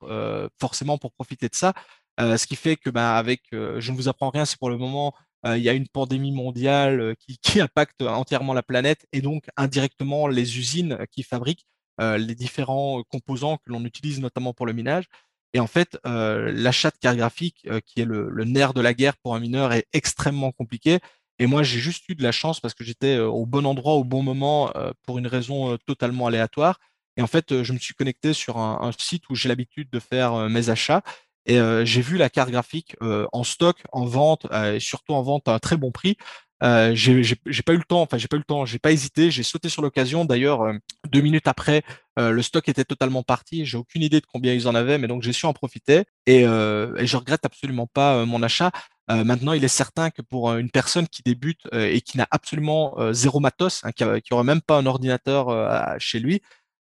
forcément pour profiter de ça. ce qui fait que bah, avec, je ne vous apprends rien, c'est pour le moment euh, il y a une pandémie mondiale euh, qui, impacte entièrement la planète et donc indirectement les usines qui fabriquent euh, les différents composants que l'on utilise notamment pour le minage. Et en fait, l'achat de cartes graphiques, qui est le, nerf de la guerre pour un mineur, est extrêmement compliqué. Et moi, j'ai juste eu de la chance parce que j'étais au bon endroit au bon moment pour une raison totalement aléatoire. Et en fait, je me suis connecté sur un site où j'ai l'habitude de faire mes achats. Et euh, j'ai vu la carte graphique euh, en stock, en vente, euh, et surtout en vente à un très bon prix. Euh, j'ai pas eu le temps, enfin j'ai pas eu le temps, j'ai pas hésité, j'ai sauté sur l'occasion. D'ailleurs, deux minutes après, le stock était totalement parti. J'ai aucune idée de combien ils en avaient, mais donc j'ai su en profiter et, et je regrette absolument pas mon achat. maintenant, il est certain que pour une personne qui débute et qui n'a absolument zéro matos, hein, qui, n'aurait même pas un ordinateur chez lui,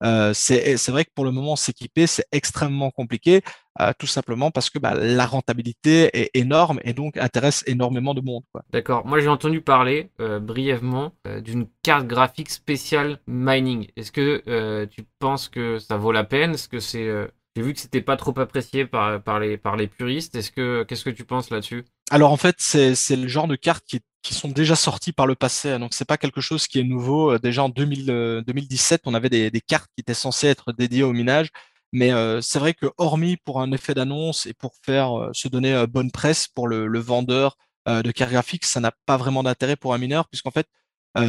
Euh, c'est vrai que pour le moment, s'équiper, c'est extrêmement compliqué, euh, tout simplement parce que bah, la rentabilité est énorme et donc intéresse énormément de monde. D'accord. Moi, j'ai entendu parler euh, brièvement d'une carte graphique spéciale mining. Est-ce que tu penses que ça vaut la peine? Est-ce que c'est j'ai vu que c'était pas trop apprécié par, par, les, par les puristes. Est-ce que qu'est-ce que tu penses là-dessus? Alors en fait, c'est le genre de cartes qui, sont déjà sorties par le passé. Hein. Donc c'est pas quelque chose qui est nouveau. Euh, déjà en 2000, 2017, euh, on avait des, cartes qui étaient censées être dédiées au minage. Mais euh, c'est vrai que hormis pour un effet d'annonce et pour faire se donner bonne presse pour le, vendeur de cartes graphiques, ça n'a pas vraiment d'intérêt pour un mineur, puisqu'en fait,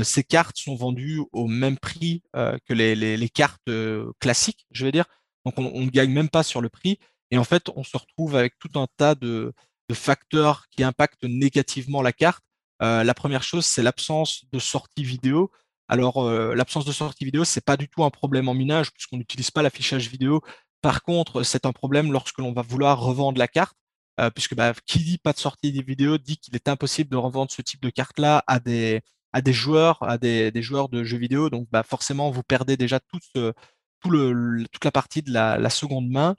ces cartes sont vendues au même prix que les cartes classiques, je vais dire. Donc on ne gagne même pas sur le prix. Et en fait, on se retrouve avec tout un tas de, facteurs qui impactent négativement la carte. Euh, la première chose, c'est l'absence de sortie vidéo. Alors, euh, l'absence de sortie vidéo, c'est pas du tout un problème en minage puisqu'on n'utilise pas l'affichage vidéo. Par contre, c'est un problème lorsque l'on va vouloir revendre la carte, euh, puisque bah, qui dit pas de sortie vidéo dit qu'il est impossible de revendre ce type de carte-là à des, à des joueurs, à des, des, joueurs de jeux vidéo. Donc, bah, forcément, vous perdez déjà ce, toute la partie de la, seconde main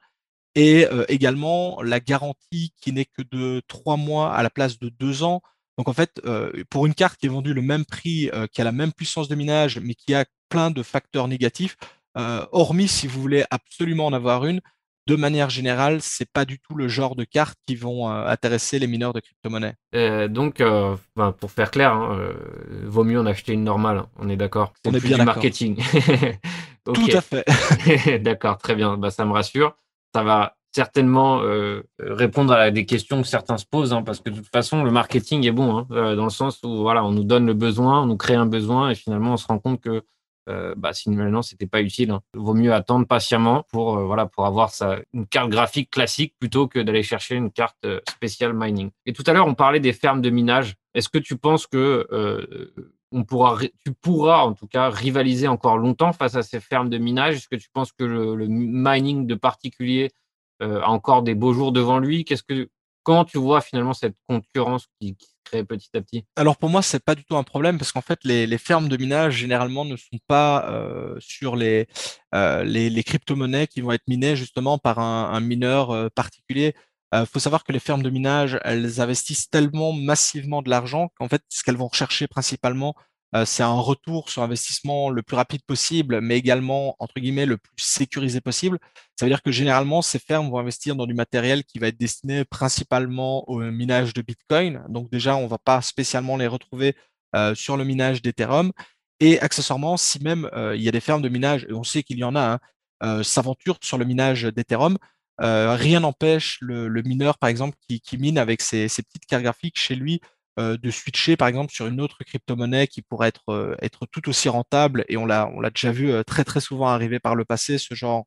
et également la garantie qui n'est que de trois mois à la place de deux ans. Donc en fait, euh, pour une carte qui est vendue le même prix, euh, qui a la même puissance de minage, mais qui a plein de facteurs négatifs, hormis si vous voulez absolument en avoir une, de manière générale, c'est pas du tout le genre de cartes qui vont intéresser les mineurs de crypto-monnaies. donc, pour faire clair, hein, vaut mieux en acheter une normale. Hein, on est d'accord. On est bien du marketing. Tout à fait. D'accord, très bien. Bah, ça me rassure. Ça va certainement euh, répondre à des questions que certains se posent, hein, parce que de toute façon, le marketing est bon, hein, euh, dans le sens où voilà, on nous donne le besoin, on nous crée un besoin, et finalement, on se rend compte que euh, bah, si maintenant c'était pas utile, hein. vaut mieux attendre patiemment pour voilà pour avoir sa, une carte graphique classique plutôt que d'aller chercher une carte spéciale mining. Et tout à l'heure, on parlait des fermes de minage. Est-ce que tu penses que on pourra, tu pourras en tout cas rivaliser encore longtemps face à ces fermes de minage? Est-ce que tu penses que le, mining de particulier euh, encore des beaux jours devant lui? Qu'est-ce que, Comment tu vois finalement cette concurrence qui, se crée petit à petit? Alors pour moi, c'est pas du tout un problème parce qu'en fait, les, fermes de minage généralement ne sont pas euh, sur les, euh, les, les crypto-monnaies qui vont être minées justement par un, un mineur particulier. Il faut savoir que les fermes de minage, elles investissent tellement massivement de l'argent qu'en fait, ce qu'elles vont rechercher principalement, euh, c'est un retour sur investissement le plus rapide possible, mais également, entre guillemets, le plus sécurisé possible. Ça veut dire que généralement, ces fermes vont investir dans du matériel qui va être destiné principalement au minage de Bitcoin. Donc déjà, on ne va pas spécialement les retrouver euh, sur le minage d'Ethereum. Et accessoirement, si même euh, il y a des fermes de minage, et on sait qu'il y en a, hein, s'aventurent sur le minage d'Ethereum, rien n'empêche le, mineur, par exemple, qui, mine avec ses, petites cartes graphiques chez lui, euh, de switcher par exemple sur une autre crypto-monnaie qui pourrait être, euh, être tout aussi rentable. Et on l'a, déjà vu euh, très très souvent arriver par le passé, ce genre,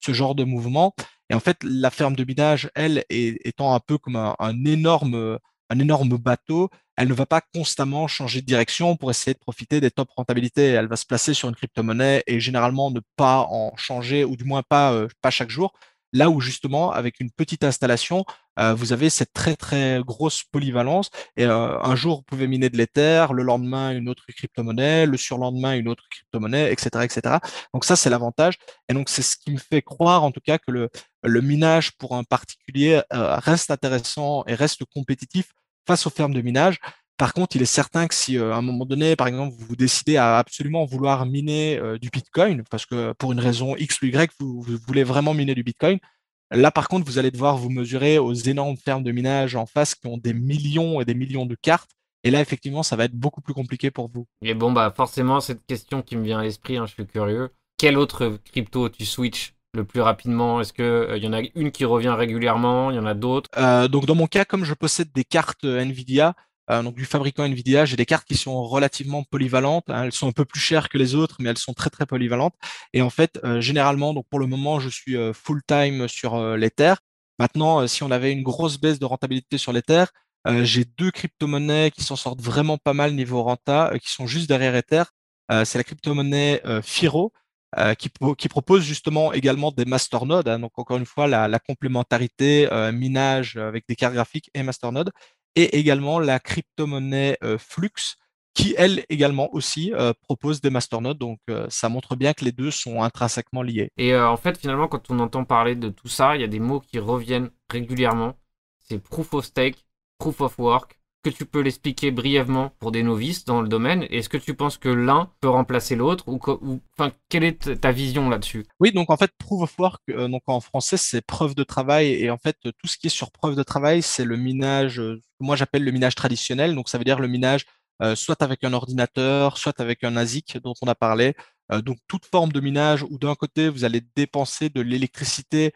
ce genre de mouvement. Et en fait, la ferme de minage, elle, étant un peu comme un, énorme, un énorme bateau, elle ne va pas constamment changer de direction pour essayer de profiter des top rentabilités. Elle va se placer sur une crypto-monnaie et généralement ne pas en changer, ou du moins pas, pas chaque jour. Là où justement, avec une petite installation, euh, vous avez cette très très grosse polyvalence. Et euh, un jour, vous pouvez miner de l'Ether, le lendemain, une autre crypto-monnaie, le surlendemain, une autre crypto-monnaie, etc., etc. Donc ça, c'est l'avantage. Et donc, c'est ce qui me fait croire, en tout cas, que le, le minage pour un particulier euh, reste intéressant et reste compétitif face aux fermes de minage. Par contre, il est certain que si à un moment donné, par exemple, vous décidez à absolument vouloir miner du Bitcoin, parce que pour une raison X ou Y, vous, voulez vraiment miner du Bitcoin, là par contre, vous allez devoir vous mesurer aux énormes fermes de minage en face qui ont des millions et des millions de cartes. Et là, effectivement, ça va être beaucoup plus compliqué pour vous. Et bon, bah forcément, cette question qui me vient à l'esprit, hein, je suis curieux. Quelle autre crypto tu switches le plus rapidement? Est-ce qu'il y en a une qui revient régulièrement? Il y en a d'autres? Euh, Donc dans mon cas, comme je possède des cartes Nvidia, euh, donc du fabricant Nvidia. J'ai des cartes qui sont relativement polyvalentes. Elles sont un peu plus chères que les autres, mais elles sont très très polyvalentes. Et en fait, euh, généralement, donc pour le moment, je suis euh, full time sur l'Ether. Maintenant, si on avait une grosse baisse de rentabilité sur l'Ether, j'ai deux crypto-monnaies qui s'en sortent vraiment pas mal niveau renta, qui sont juste derrière Ether. c'est la crypto-monnaie Firo, qui, propose justement également des masternodes. Hein, donc encore une fois, la, la complémentarité minage avec des cartes graphiques et masternodes et également la crypto-monnaie euh, Flux, qui elle également aussi propose des masternodes. Donc ça montre bien que les deux sont intrinsèquement liés. Et en fait, finalement, quand on entend parler de tout ça, il y a des mots qui reviennent régulièrement. C'est proof of stake, proof of work, que tu peux l'expliquer brièvement pour des novices dans le domaine Est-ce que tu penses que l'un peut remplacer l'autre ou, enfin, quelle est ta vision là-dessus? Oui, donc en fait, proof of work, euh, donc en français, c'est preuve de travail. Et en fait, tout ce qui est sur preuve de travail, c'est le minage, euh, moi j'appelle le minage traditionnel. Donc ça veut dire le minage euh, soit avec un ordinateur, soit avec un ASIC dont on a parlé. donc toute forme de minage où d'un côté, vous allez dépenser de l'électricité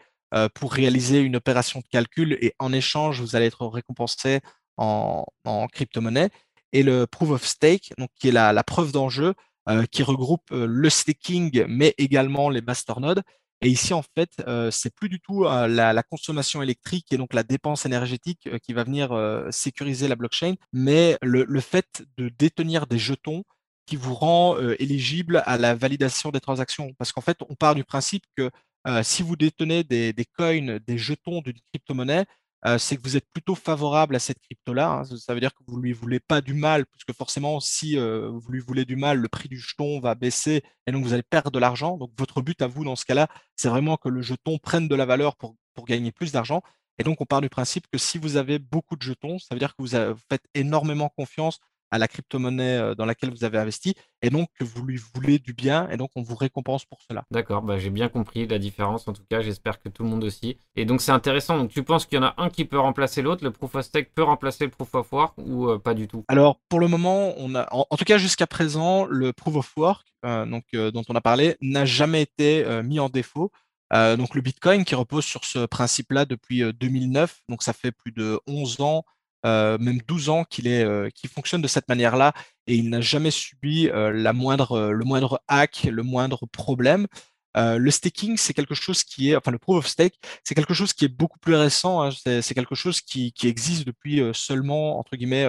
pour réaliser une opération de calcul et en échange, vous allez être récompensé en, crypto-monnaie, et le proof of stake, donc qui est la, preuve d'enjeu, euh, qui regroupe euh, le staking, mais également les masternodes. Et ici, en fait, euh, c'est plus du tout la, consommation électrique et donc la dépense énergétique qui va venir sécuriser la blockchain, mais le, fait de détenir des jetons qui vous rend éligible à la validation des transactions. Parce qu'en fait, on part du principe que si vous détenez des, des coins, des jetons d'une crypto-monnaie, c'est que vous êtes plutôt favorable à cette crypto-là. Hein. Ça veut dire que vous lui voulez pas du mal, puisque forcément, si vous lui voulez du mal, le prix du jeton va baisser et donc vous allez perdre de l'argent. Donc votre but à vous dans ce cas-là, c'est vraiment que le jeton prenne de la valeur pour, pour gagner plus d'argent. Et donc on part du principe que si vous avez beaucoup de jetons, ça veut dire que vous faites énormément confiance à la crypto-monnaie euh, dans laquelle vous avez investi, et donc que vous lui voulez du bien, et donc on vous récompense pour cela. D'accord, bah j'ai bien compris la différence, en tout cas, j'espère que tout le monde aussi. Et donc c'est intéressant, donc tu penses qu'il y en a un qui peut remplacer l'autre, le proof of stake peut remplacer le proof of work, ou euh, pas du tout? Alors pour le moment, on a, en, tout cas jusqu'à présent, le proof of work, euh, donc, dont on a parlé, n'a jamais été mis en défaut. donc le Bitcoin qui repose sur ce principe-là depuis 2009, donc ça fait plus de 11 ans euh, même 12 ans qu'il est, euh, fonctionne de cette manière-là et il n'a jamais subi euh, la moindre, le moindre hack, le moindre problème. le staking, c'est quelque chose qui est, enfin le proof of stake, c'est quelque chose qui est beaucoup plus récent. Hein. c'est, quelque chose qui, existe depuis seulement entre guillemets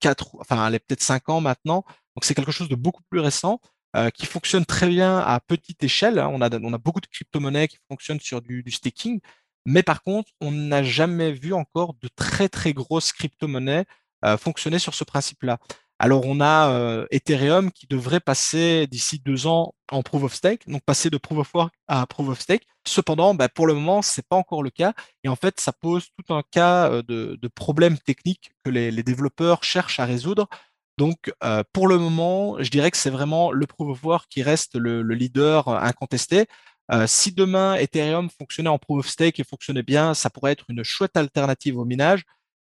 quatre, enfin peut-être cinq ans maintenant. Donc c'est quelque chose de beaucoup plus récent. qui fonctionne très bien à petite échelle. Hein. On, a, on a beaucoup de crypto-monnaies qui fonctionnent sur du staking, mais par contre, on n'a jamais vu encore de très très grosses crypto-monnaies euh, fonctionner sur ce principe-là. Alors on a euh, Ethereum qui devrait passer d'ici deux ans en proof of stake, donc passer de proof of work à proof of stake. Cependant, bah, pour le moment, c'est pas encore le cas, et en fait, ça pose tout un cas euh, de, problèmes techniques que les, développeurs cherchent à résoudre. Donc, pour le moment, je dirais que c'est vraiment le proof of work qui reste le leader incontesté. Euh, si demain Ethereum fonctionnait en proof of stake et fonctionnait bien, ça pourrait être une chouette alternative au minage.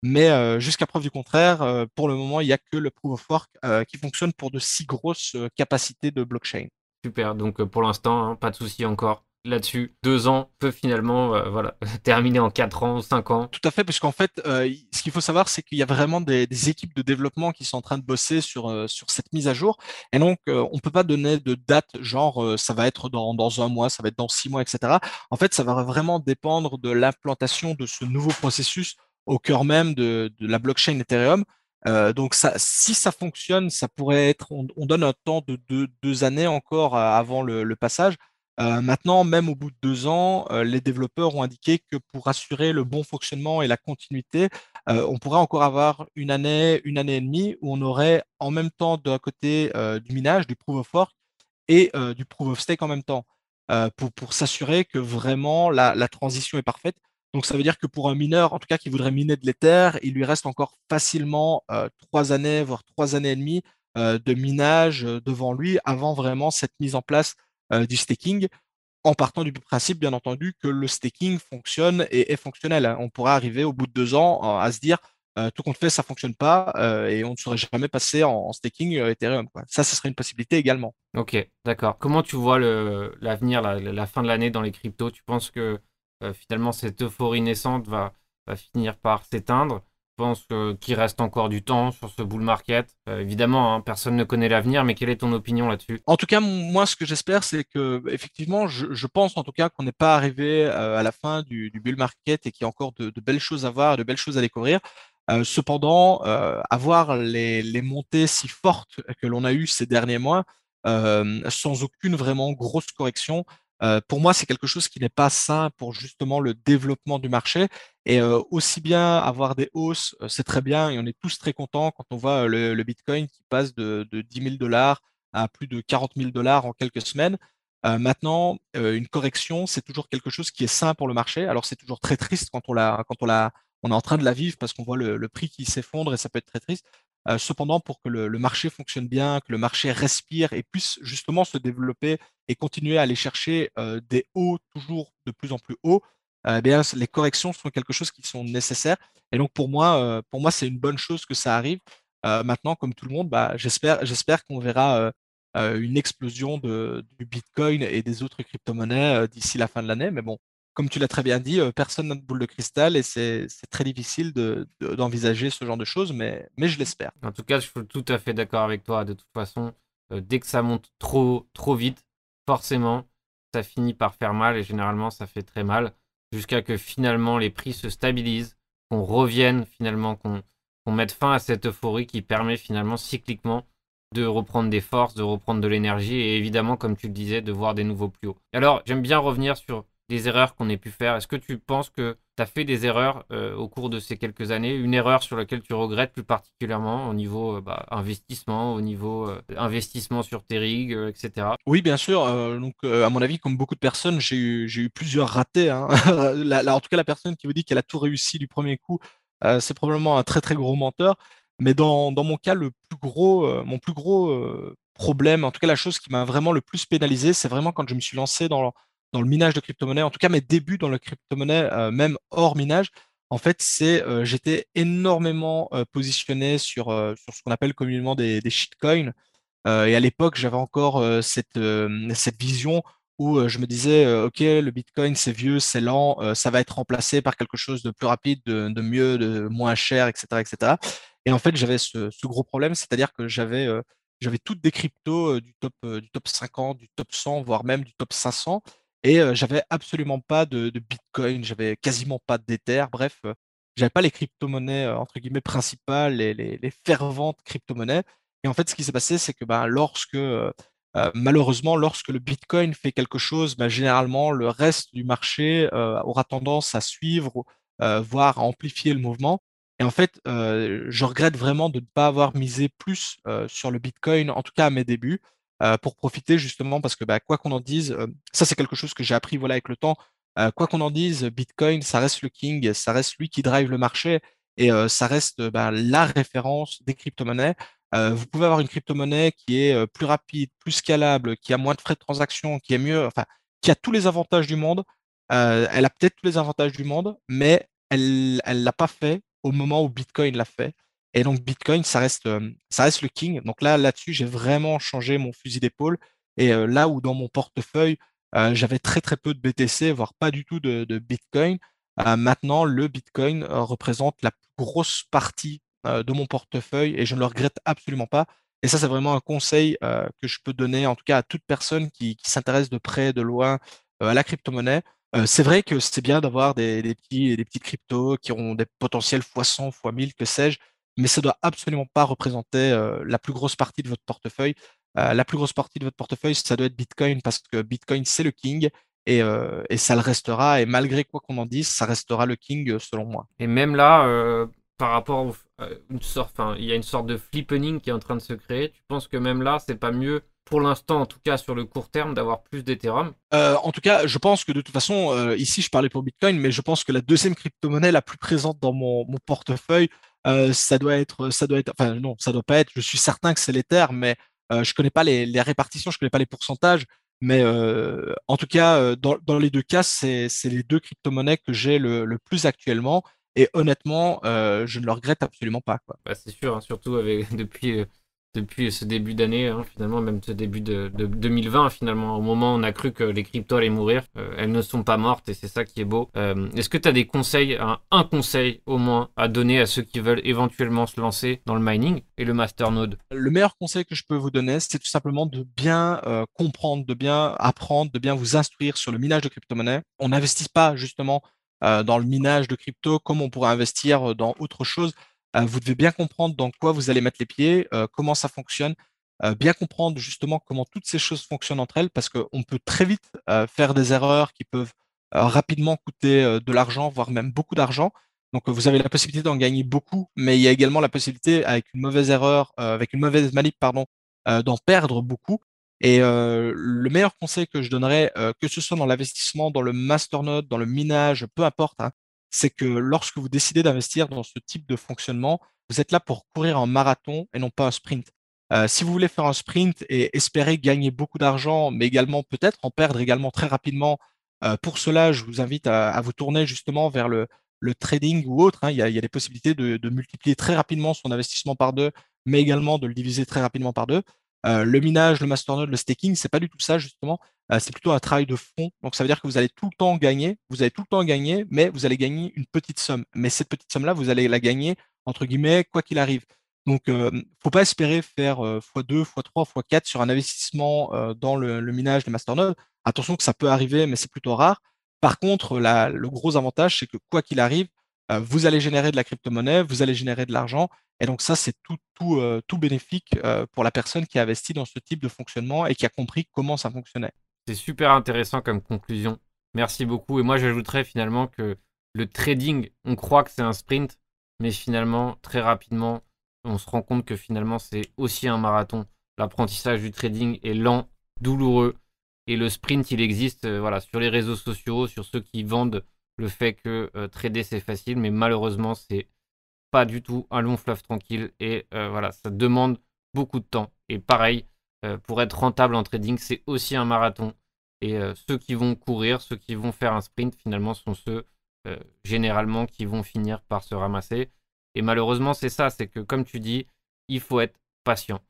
Mais euh, jusqu'à preuve du contraire, euh, pour le moment, il n'y a que le proof of work qui fonctionne pour de si grosses capacités de blockchain. Super, donc pour l'instant, hein, pas de souci encore là-dessus. Deux ans peut finalement euh, voilà, terminer en quatre ans, cinq ans. Tout à fait, parce qu'en fait, euh, ce qu'il faut savoir, c'est qu'il y a vraiment des, équipes de développement qui sont en train de bosser sur, euh, sur cette mise à jour. Et donc, on ne peut pas donner de date, genre ça va être dans, dans un mois, ça va être dans six mois, etc. En fait, ça va vraiment dépendre de l'implantation de ce nouveau processus au cœur même de, de la blockchain Ethereum. donc si ça fonctionne, ça pourrait être, on, donne un temps de deux, années encore avant le passage. Euh, maintenant, même au bout de deux ans, euh, les développeurs ont indiqué que pour assurer le bon fonctionnement et la continuité, euh, on pourrait encore avoir une année, une année et demie où on aurait en même temps d'un côté du minage, du proof of work et du proof of stake en même temps, pour, s'assurer que vraiment la, la, transition est parfaite. Donc ça veut dire que pour un mineur, en tout cas qui voudrait miner de l'Ether, il lui reste encore facilement trois années, voire trois années et demie de minage devant lui avant vraiment cette mise en place du staking, en partant du principe, bien entendu, que le staking fonctionne et est fonctionnel. On pourra arriver au bout de deux ans euh, à se dire euh, tout compte fait, ça fonctionne pas et on ne serait jamais passé en, staking Ethereum. Ça, ce serait une possibilité également. Ok, d'accord. Comment tu vois l'avenir, la, fin de l'année dans les cryptos? Tu penses que finalement cette euphorie naissante va finir par s'éteindre? Pense qu'il reste encore du temps sur ce bull market? Euh, évidemment, hein, personne ne connaît l'avenir, mais quelle est ton opinion là-dessus? En tout cas, moi, ce que j'espère, c'est que, effectivement, je, pense en tout cas qu'on n'est pas arrivé euh, à la fin du, bull market et qu'il y a encore de, belles choses à voir, de belles choses à découvrir. Euh, cependant, avoir les, les, montées si fortes que l'on a eues ces derniers mois, sans aucune vraiment grosse correction, pour moi, c'est quelque chose qui n'est pas sain pour justement le développement du marché. Et aussi bien avoir des hausses, c'est très bien et on est tous très contents quand on voit le, Bitcoin qui passe de, de 10 000 dollars à plus de 40 000 dollars en quelques semaines. maintenant, une correction, c'est toujours quelque chose qui est sain pour le marché. Alors c'est toujours très triste quand on l'a, quand on l'a, on est en train de la vivre parce qu'on voit le, prix qui s'effondre et ça peut être très triste. Euh, cependant, pour que le, marché fonctionne bien, que le marché respire et puisse justement se développer et continuer à aller chercher euh, des hauts toujours de plus en plus hauts, euh, eh bien, les corrections sont quelque chose qui sont nécessaires. Et donc pour moi, pour moi, c'est une bonne chose que ça arrive. maintenant, comme tout le monde, bah, j'espère, j'espère qu'on verra une explosion du Bitcoin et des autres crypto-monnaies d'ici la fin de l'année. Mais bon, comme tu l'as très bien dit, euh, personne n'a de boule de cristal et c'est très difficile d'envisager ce genre de choses, mais, je l'espère. En tout cas, je suis tout à fait d'accord avec toi. De toute façon, euh, dès que ça monte trop, trop vite, forcément, ça finit par faire mal et généralement, ça fait très mal jusqu'à que finalement les prix se stabilisent, qu'on revienne finalement, qu'on mette fin à cette euphorie qui permet finalement cycliquement de reprendre des forces, de reprendre de l'énergie et évidemment, comme tu le disais, de voir des nouveaux plus hauts. Alors, j'aime bien revenir sur des erreurs qu'on ait pu faire Est-ce que tu penses que tu as fait des erreurs euh, au cours de ces quelques années? Une erreur sur laquelle tu regrettes plus particulièrement au niveau euh, bah, investissement, au niveau euh, investissement sur tes rigs, etc. Oui, bien sûr. donc, à mon avis, comme beaucoup de personnes, j'ai eu, eu, plusieurs ratés. Hein. en tout cas, la personne qui vous dit qu'elle a tout réussi du premier coup, c'est probablement un très très gros menteur. Mais dans, dans mon cas, le plus gros, mon plus gros problème, en tout cas la chose qui m'a vraiment le plus pénalisé, c'est vraiment quand je me suis lancé dans dans le minage de crypto-monnaie, en tout cas mes débuts dans le crypto-monnaie, euh, même hors minage, en fait, c'est euh, j'étais énormément euh, positionné sur, sur ce qu'on appelle communément des, shitcoins. et à l'époque, j'avais encore cette, cette vision où je me disais, OK, le Bitcoin, c'est vieux, c'est lent, ça va être remplacé par quelque chose de plus rapide, de, de mieux, de moins cher, etc. etc. Et en fait, j'avais ce, ce, gros problème, c'est-à-dire que j'avais j'avais toutes des cryptos du, top, du top 50, du top 100, voire même du top 500. Et j'avais absolument pas de, Bitcoin, j'avais quasiment pas d'Ether, bref, j'avais pas les crypto-monnaies entre guillemets principales, les, ferventes crypto-monnaies. Et en fait, ce qui s'est passé, c'est que ben, lorsque malheureusement, lorsque le Bitcoin fait quelque chose, ben, généralement le reste du marché aura tendance à suivre, voire à amplifier le mouvement. Et en fait, je regrette vraiment de ne pas avoir misé plus sur le Bitcoin, en tout cas à mes débuts. Euh, pour profiter justement parce que bah, quoi qu'on en dise, euh, ça c'est quelque chose que j'ai appris voilà avec le temps. Euh, quoi qu'on en dise, Bitcoin, ça reste le king, ça reste lui qui drive le marché et ça reste bah, la référence des crypto-monnaies. vous pouvez avoir une crypto-monnaie qui est plus rapide, plus scalable, qui a moins de frais de transaction, qui est mieux, qui a tous les avantages du monde. elle a peut-être tous les avantages du monde, mais elle ne l'a pas fait au moment où Bitcoin l'a fait. Et donc Bitcoin, ça reste, euh, ça reste le king. Donc là, là-dessus, j'ai vraiment changé mon fusil d'épaule. Et euh, là où dans mon portefeuille, euh, j'avais très très peu de BTC, voire pas du tout de, Bitcoin, maintenant le Bitcoin représente la plus grosse partie de mon portefeuille et je ne le regrette absolument pas. Et ça, c'est vraiment un conseil que je peux donner, en tout cas à toute personne qui, s'intéresse de près, de loin à la crypto-monnaie. c'est vrai que c'est bien d'avoir des, petits, des petites cryptos qui ont des potentiels x 100, x 1000, que sais-je mais ça doit absolument pas représenter euh, la plus grosse partie de votre portefeuille. Euh, la plus grosse partie de votre portefeuille, ça doit être Bitcoin parce que Bitcoin, c'est le king et, euh, et, ça le restera. Et malgré quoi qu'on en dise, ça restera le king selon moi. Et même là, par rapport à une sorte, il y a une sorte de flippening qui est en train de se créer. Tu penses que même là, c'est pas mieux pour l'instant, en tout cas sur le court terme, d'avoir plus d'Ethereum? En tout cas, je pense que de toute façon, ici je parlais pour Bitcoin, mais je pense que la deuxième crypto-monnaie la plus présente dans mon, mon portefeuille, euh, ça doit être, ça doit être, enfin non, ça doit pas être. Je suis certain que c'est l'Ether, mais euh, je connais pas les, les, répartitions, je connais pas les pourcentages. Mais euh, en tout cas, euh, dans, dans, les deux cas, c'est les deux crypto-monnaies que j'ai le, le, plus actuellement. Et honnêtement, euh, je ne le regrette absolument pas. Bah, c'est sûr, hein, surtout avec, depuis depuis ce début d'année, hein, finalement, même ce début de, 2020, finalement, au moment où on a cru que les cryptos allaient mourir, euh, elles ne sont pas mortes et c'est ça qui est beau. Euh, est-ce que tu as des conseils, un, conseil au moins, à donner à ceux qui veulent éventuellement se lancer dans le mining et le masternode? Le meilleur conseil que je peux vous donner, c'est tout simplement de bien euh, comprendre, de bien apprendre, de bien vous instruire sur le minage de crypto-monnaies. On n'investit pas justement dans le minage de crypto comme on pourrait investir dans autre chose. Euh, vous devez bien comprendre dans quoi vous allez mettre les pieds, euh, comment ça fonctionne. bien comprendre justement comment toutes ces choses fonctionnent entre elles, parce qu'on peut très vite faire des erreurs qui peuvent rapidement coûter de l'argent, voire même beaucoup d'argent. Donc vous avez la possibilité d'en gagner beaucoup, mais il y a également la possibilité, avec une mauvaise erreur, avec une mauvaise manip, pardon, d'en perdre beaucoup. Et le meilleur conseil que je donnerais, que ce soit dans l'investissement, dans le masternode, dans le minage, peu importe, hein, c'est que lorsque vous décidez d'investir dans ce type de fonctionnement, vous êtes là pour courir un marathon et non pas un sprint. Euh, si vous voulez faire un sprint et espérer gagner beaucoup d'argent, mais également peut-être en perdre également très rapidement, euh, pour cela, je vous invite à, vous tourner justement vers le, trading ou autre. Hein. Il, y a, des possibilités de, multiplier très rapidement son investissement par deux, mais également de le diviser très rapidement par deux. Euh, le minage, le masternode, le staking, c'est pas du tout ça justement. c'est plutôt un travail de fond. Donc ça veut dire que vous allez tout le temps gagner. Vous allez tout le temps gagner, mais vous allez gagner une petite somme. Mais cette petite somme-là, vous allez la gagner entre guillemets quoi qu'il arrive. Donc, ne euh, faut pas espérer faire x2, x3, x4 sur un investissement euh, dans le, minage des masternodes. Attention que ça peut arriver, mais c'est plutôt rare. Par contre, le gros avantage, c'est que quoi qu'il arrive, euh, vous allez générer de la crypto-monnaie, vous allez générer de l'argent. Et donc ça, c'est tout, tout, tout bénéfique pour la personne qui a investi dans ce type de fonctionnement et qui a compris comment ça fonctionnait. C'est super intéressant comme conclusion. Merci beaucoup. Et moi, j'ajouterais finalement que le trading, on croit que c'est un sprint, mais finalement, très rapidement, on se rend compte que finalement c'est aussi un marathon. L'apprentissage du trading est lent, douloureux, et le sprint il existe euh, voilà, sur les réseaux sociaux, sur ceux qui vendent le fait que euh, trader c'est facile, mais malheureusement c'est pas du tout un long fleuve tranquille, et euh, voilà, ça demande beaucoup de temps. Et pareil, pour être rentable en trading, c'est aussi un marathon. Et ceux qui vont courir, ceux qui vont faire un sprint, finalement, sont ceux généralement qui vont finir par se ramasser. Et malheureusement, c'est ça, c'est que comme tu dis, il faut être patient.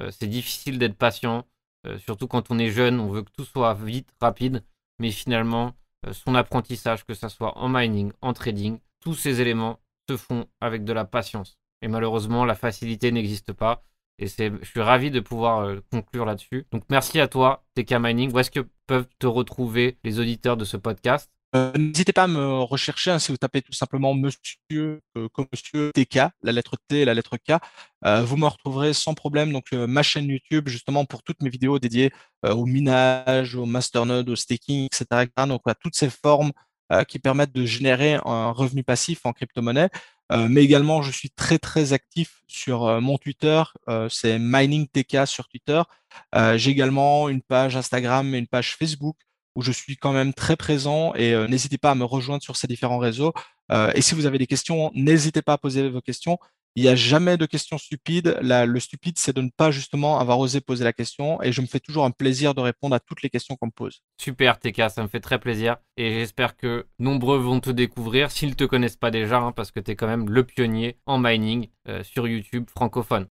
Euh, c'est difficile d'être patient, euh, surtout quand on est jeune, on veut que tout soit vite, rapide, mais finalement, euh, son apprentissage, que ce soit en mining, en trading, tous ces éléments se font avec de la patience. Et malheureusement, la facilité n'existe pas. Et je suis ravi de pouvoir conclure là-dessus. Donc merci à toi, TK Mining. Où est-ce que peuvent te retrouver les auditeurs de ce podcast? Euh, n'hésitez pas à me rechercher hein, si vous tapez tout simplement Monsieur euh, comme Monsieur TK, la lettre T et la lettre K. Euh, vous me retrouverez sans problème. Donc ma chaîne YouTube justement pour toutes mes vidéos dédiées au minage, au masternode, au staking, etc. Donc à toutes ces formes qui permettent de générer un revenu passif en crypto-monnaie. mais également, je suis très très actif sur mon Twitter, c'est MiningTK sur Twitter. J'ai également une page Instagram et une page Facebook où je suis quand même très présent et euh, n'hésitez pas à me rejoindre sur ces différents réseaux. Euh, et si vous avez des questions, n'hésitez pas à poser vos questions. Il n'y a jamais de questions stupides. le stupide, c'est de ne pas justement avoir osé poser la question. Et je me fais toujours un plaisir de répondre à toutes les questions qu'on me pose. Super, TK, ça me fait très plaisir. Et j'espère que nombreux vont te découvrir s'ils ne te connaissent pas déjà, hein, parce que tu es quand même le pionnier en mining euh, sur YouTube francophone.